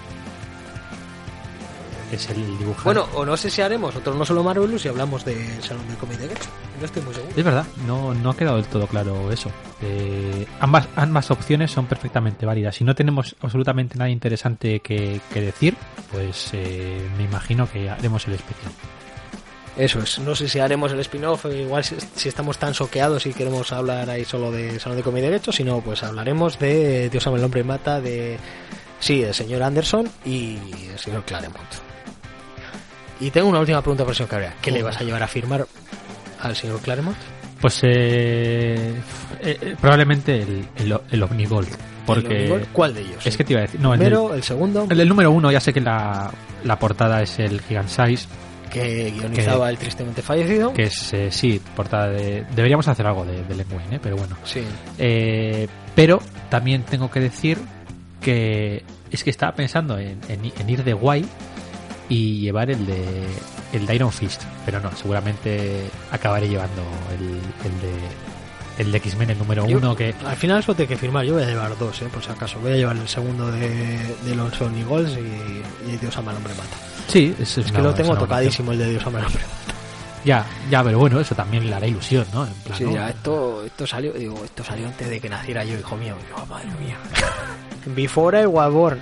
es- el dibujante. Bueno, o no sé si haremos otro no solo Marvelous y hablamos del Salón del Cómic de Getxo. No estoy muy seguro. Es verdad, no, no ha quedado del todo claro eso. Eh, ambas, ambas opciones son perfectamente válidas. Si no tenemos absolutamente nada interesante que, que decir, pues eh, me imagino que haremos el especial. Eso es. No sé si haremos el spin-off, igual si, si estamos tan soqueados y queremos hablar ahí solo de Salón de Cómic de Getxo, si no, pues hablaremos de Dios ama el hombre mata, de... Sí, el señor Anderson y el señor Claremont. Y tengo una última pregunta para el señor Cabrera. ¿Qué le vas a llevar a firmar al señor Claremont? Pues eh, eh, eh, probablemente el, el, el Omnigold. Porque ¿El Omnigol? ¿Cuál de ellos? es que te iba a decir. No, el el, del- el segundo, el del número uno, ya sé que la, la portada es el Gigant Size, que guionizaba el tristemente fallecido. que es, eh, sí, portada de. Deberíamos hacer algo de, de ¿eh? pero bueno. Sí. Eh, pero también tengo que decir que es que estaba pensando en, en- en ir de guay y llevar el de el de Iron Fist, pero no, seguramente acabaré llevando el, el de el de X-Men el número Yo- uno que Al final eso tiene que firmar. Yo voy a llevar dos, eh, por si acaso. Voy a llevar el segundo de, de los Sony Goals y, y Dios ama el hombre mata. sí, es, Es que lo tengo tocadísimo el de Dios ama el hombre mata. Ya, ya, pero bueno, eso también le hará ilusión, ¿no? En plan, Sí, ¿no? ya, esto, esto salió, digo, esto salió antes de que naciera yo, hijo mío. Digo, madre mía. Before I was born.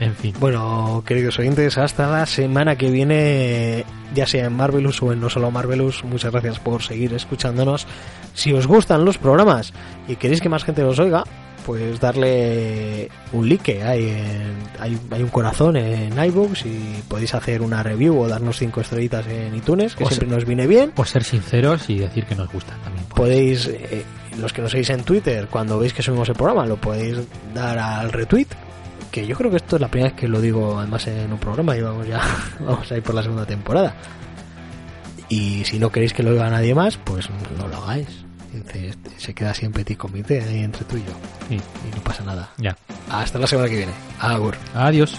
En fin, Bueno, queridos oyentes, hasta la semana que viene, ya sea en Marvelous o en No Solo Marvelous, muchas gracias por seguir escuchándonos. Si os gustan los programas y queréis que más gente los oiga, pues darle un like. Hay, en- hay, hay un corazón en iBooks y podéis hacer una review o darnos cinco estrellitas en iTunes, que O siempre nos viene bien. por ser sinceros y decir que nos gusta también. pues. Podéis, eh, los que nos seguís en Twitter, cuando veis que subimos el programa, lo podéis dar al retweet. Que yo creo que esto es la primera vez que lo digo, además, en un programa. Y vamos ya, *laughs* vamos a ir por la segunda temporada. Y si no queréis que lo oiga nadie más, pues no lo hagáis. Entonces, se queda así en petit comité ahí entre tú y yo. Sí, Y no pasa nada. ya. Hasta la semana que viene. Agur. Adiós.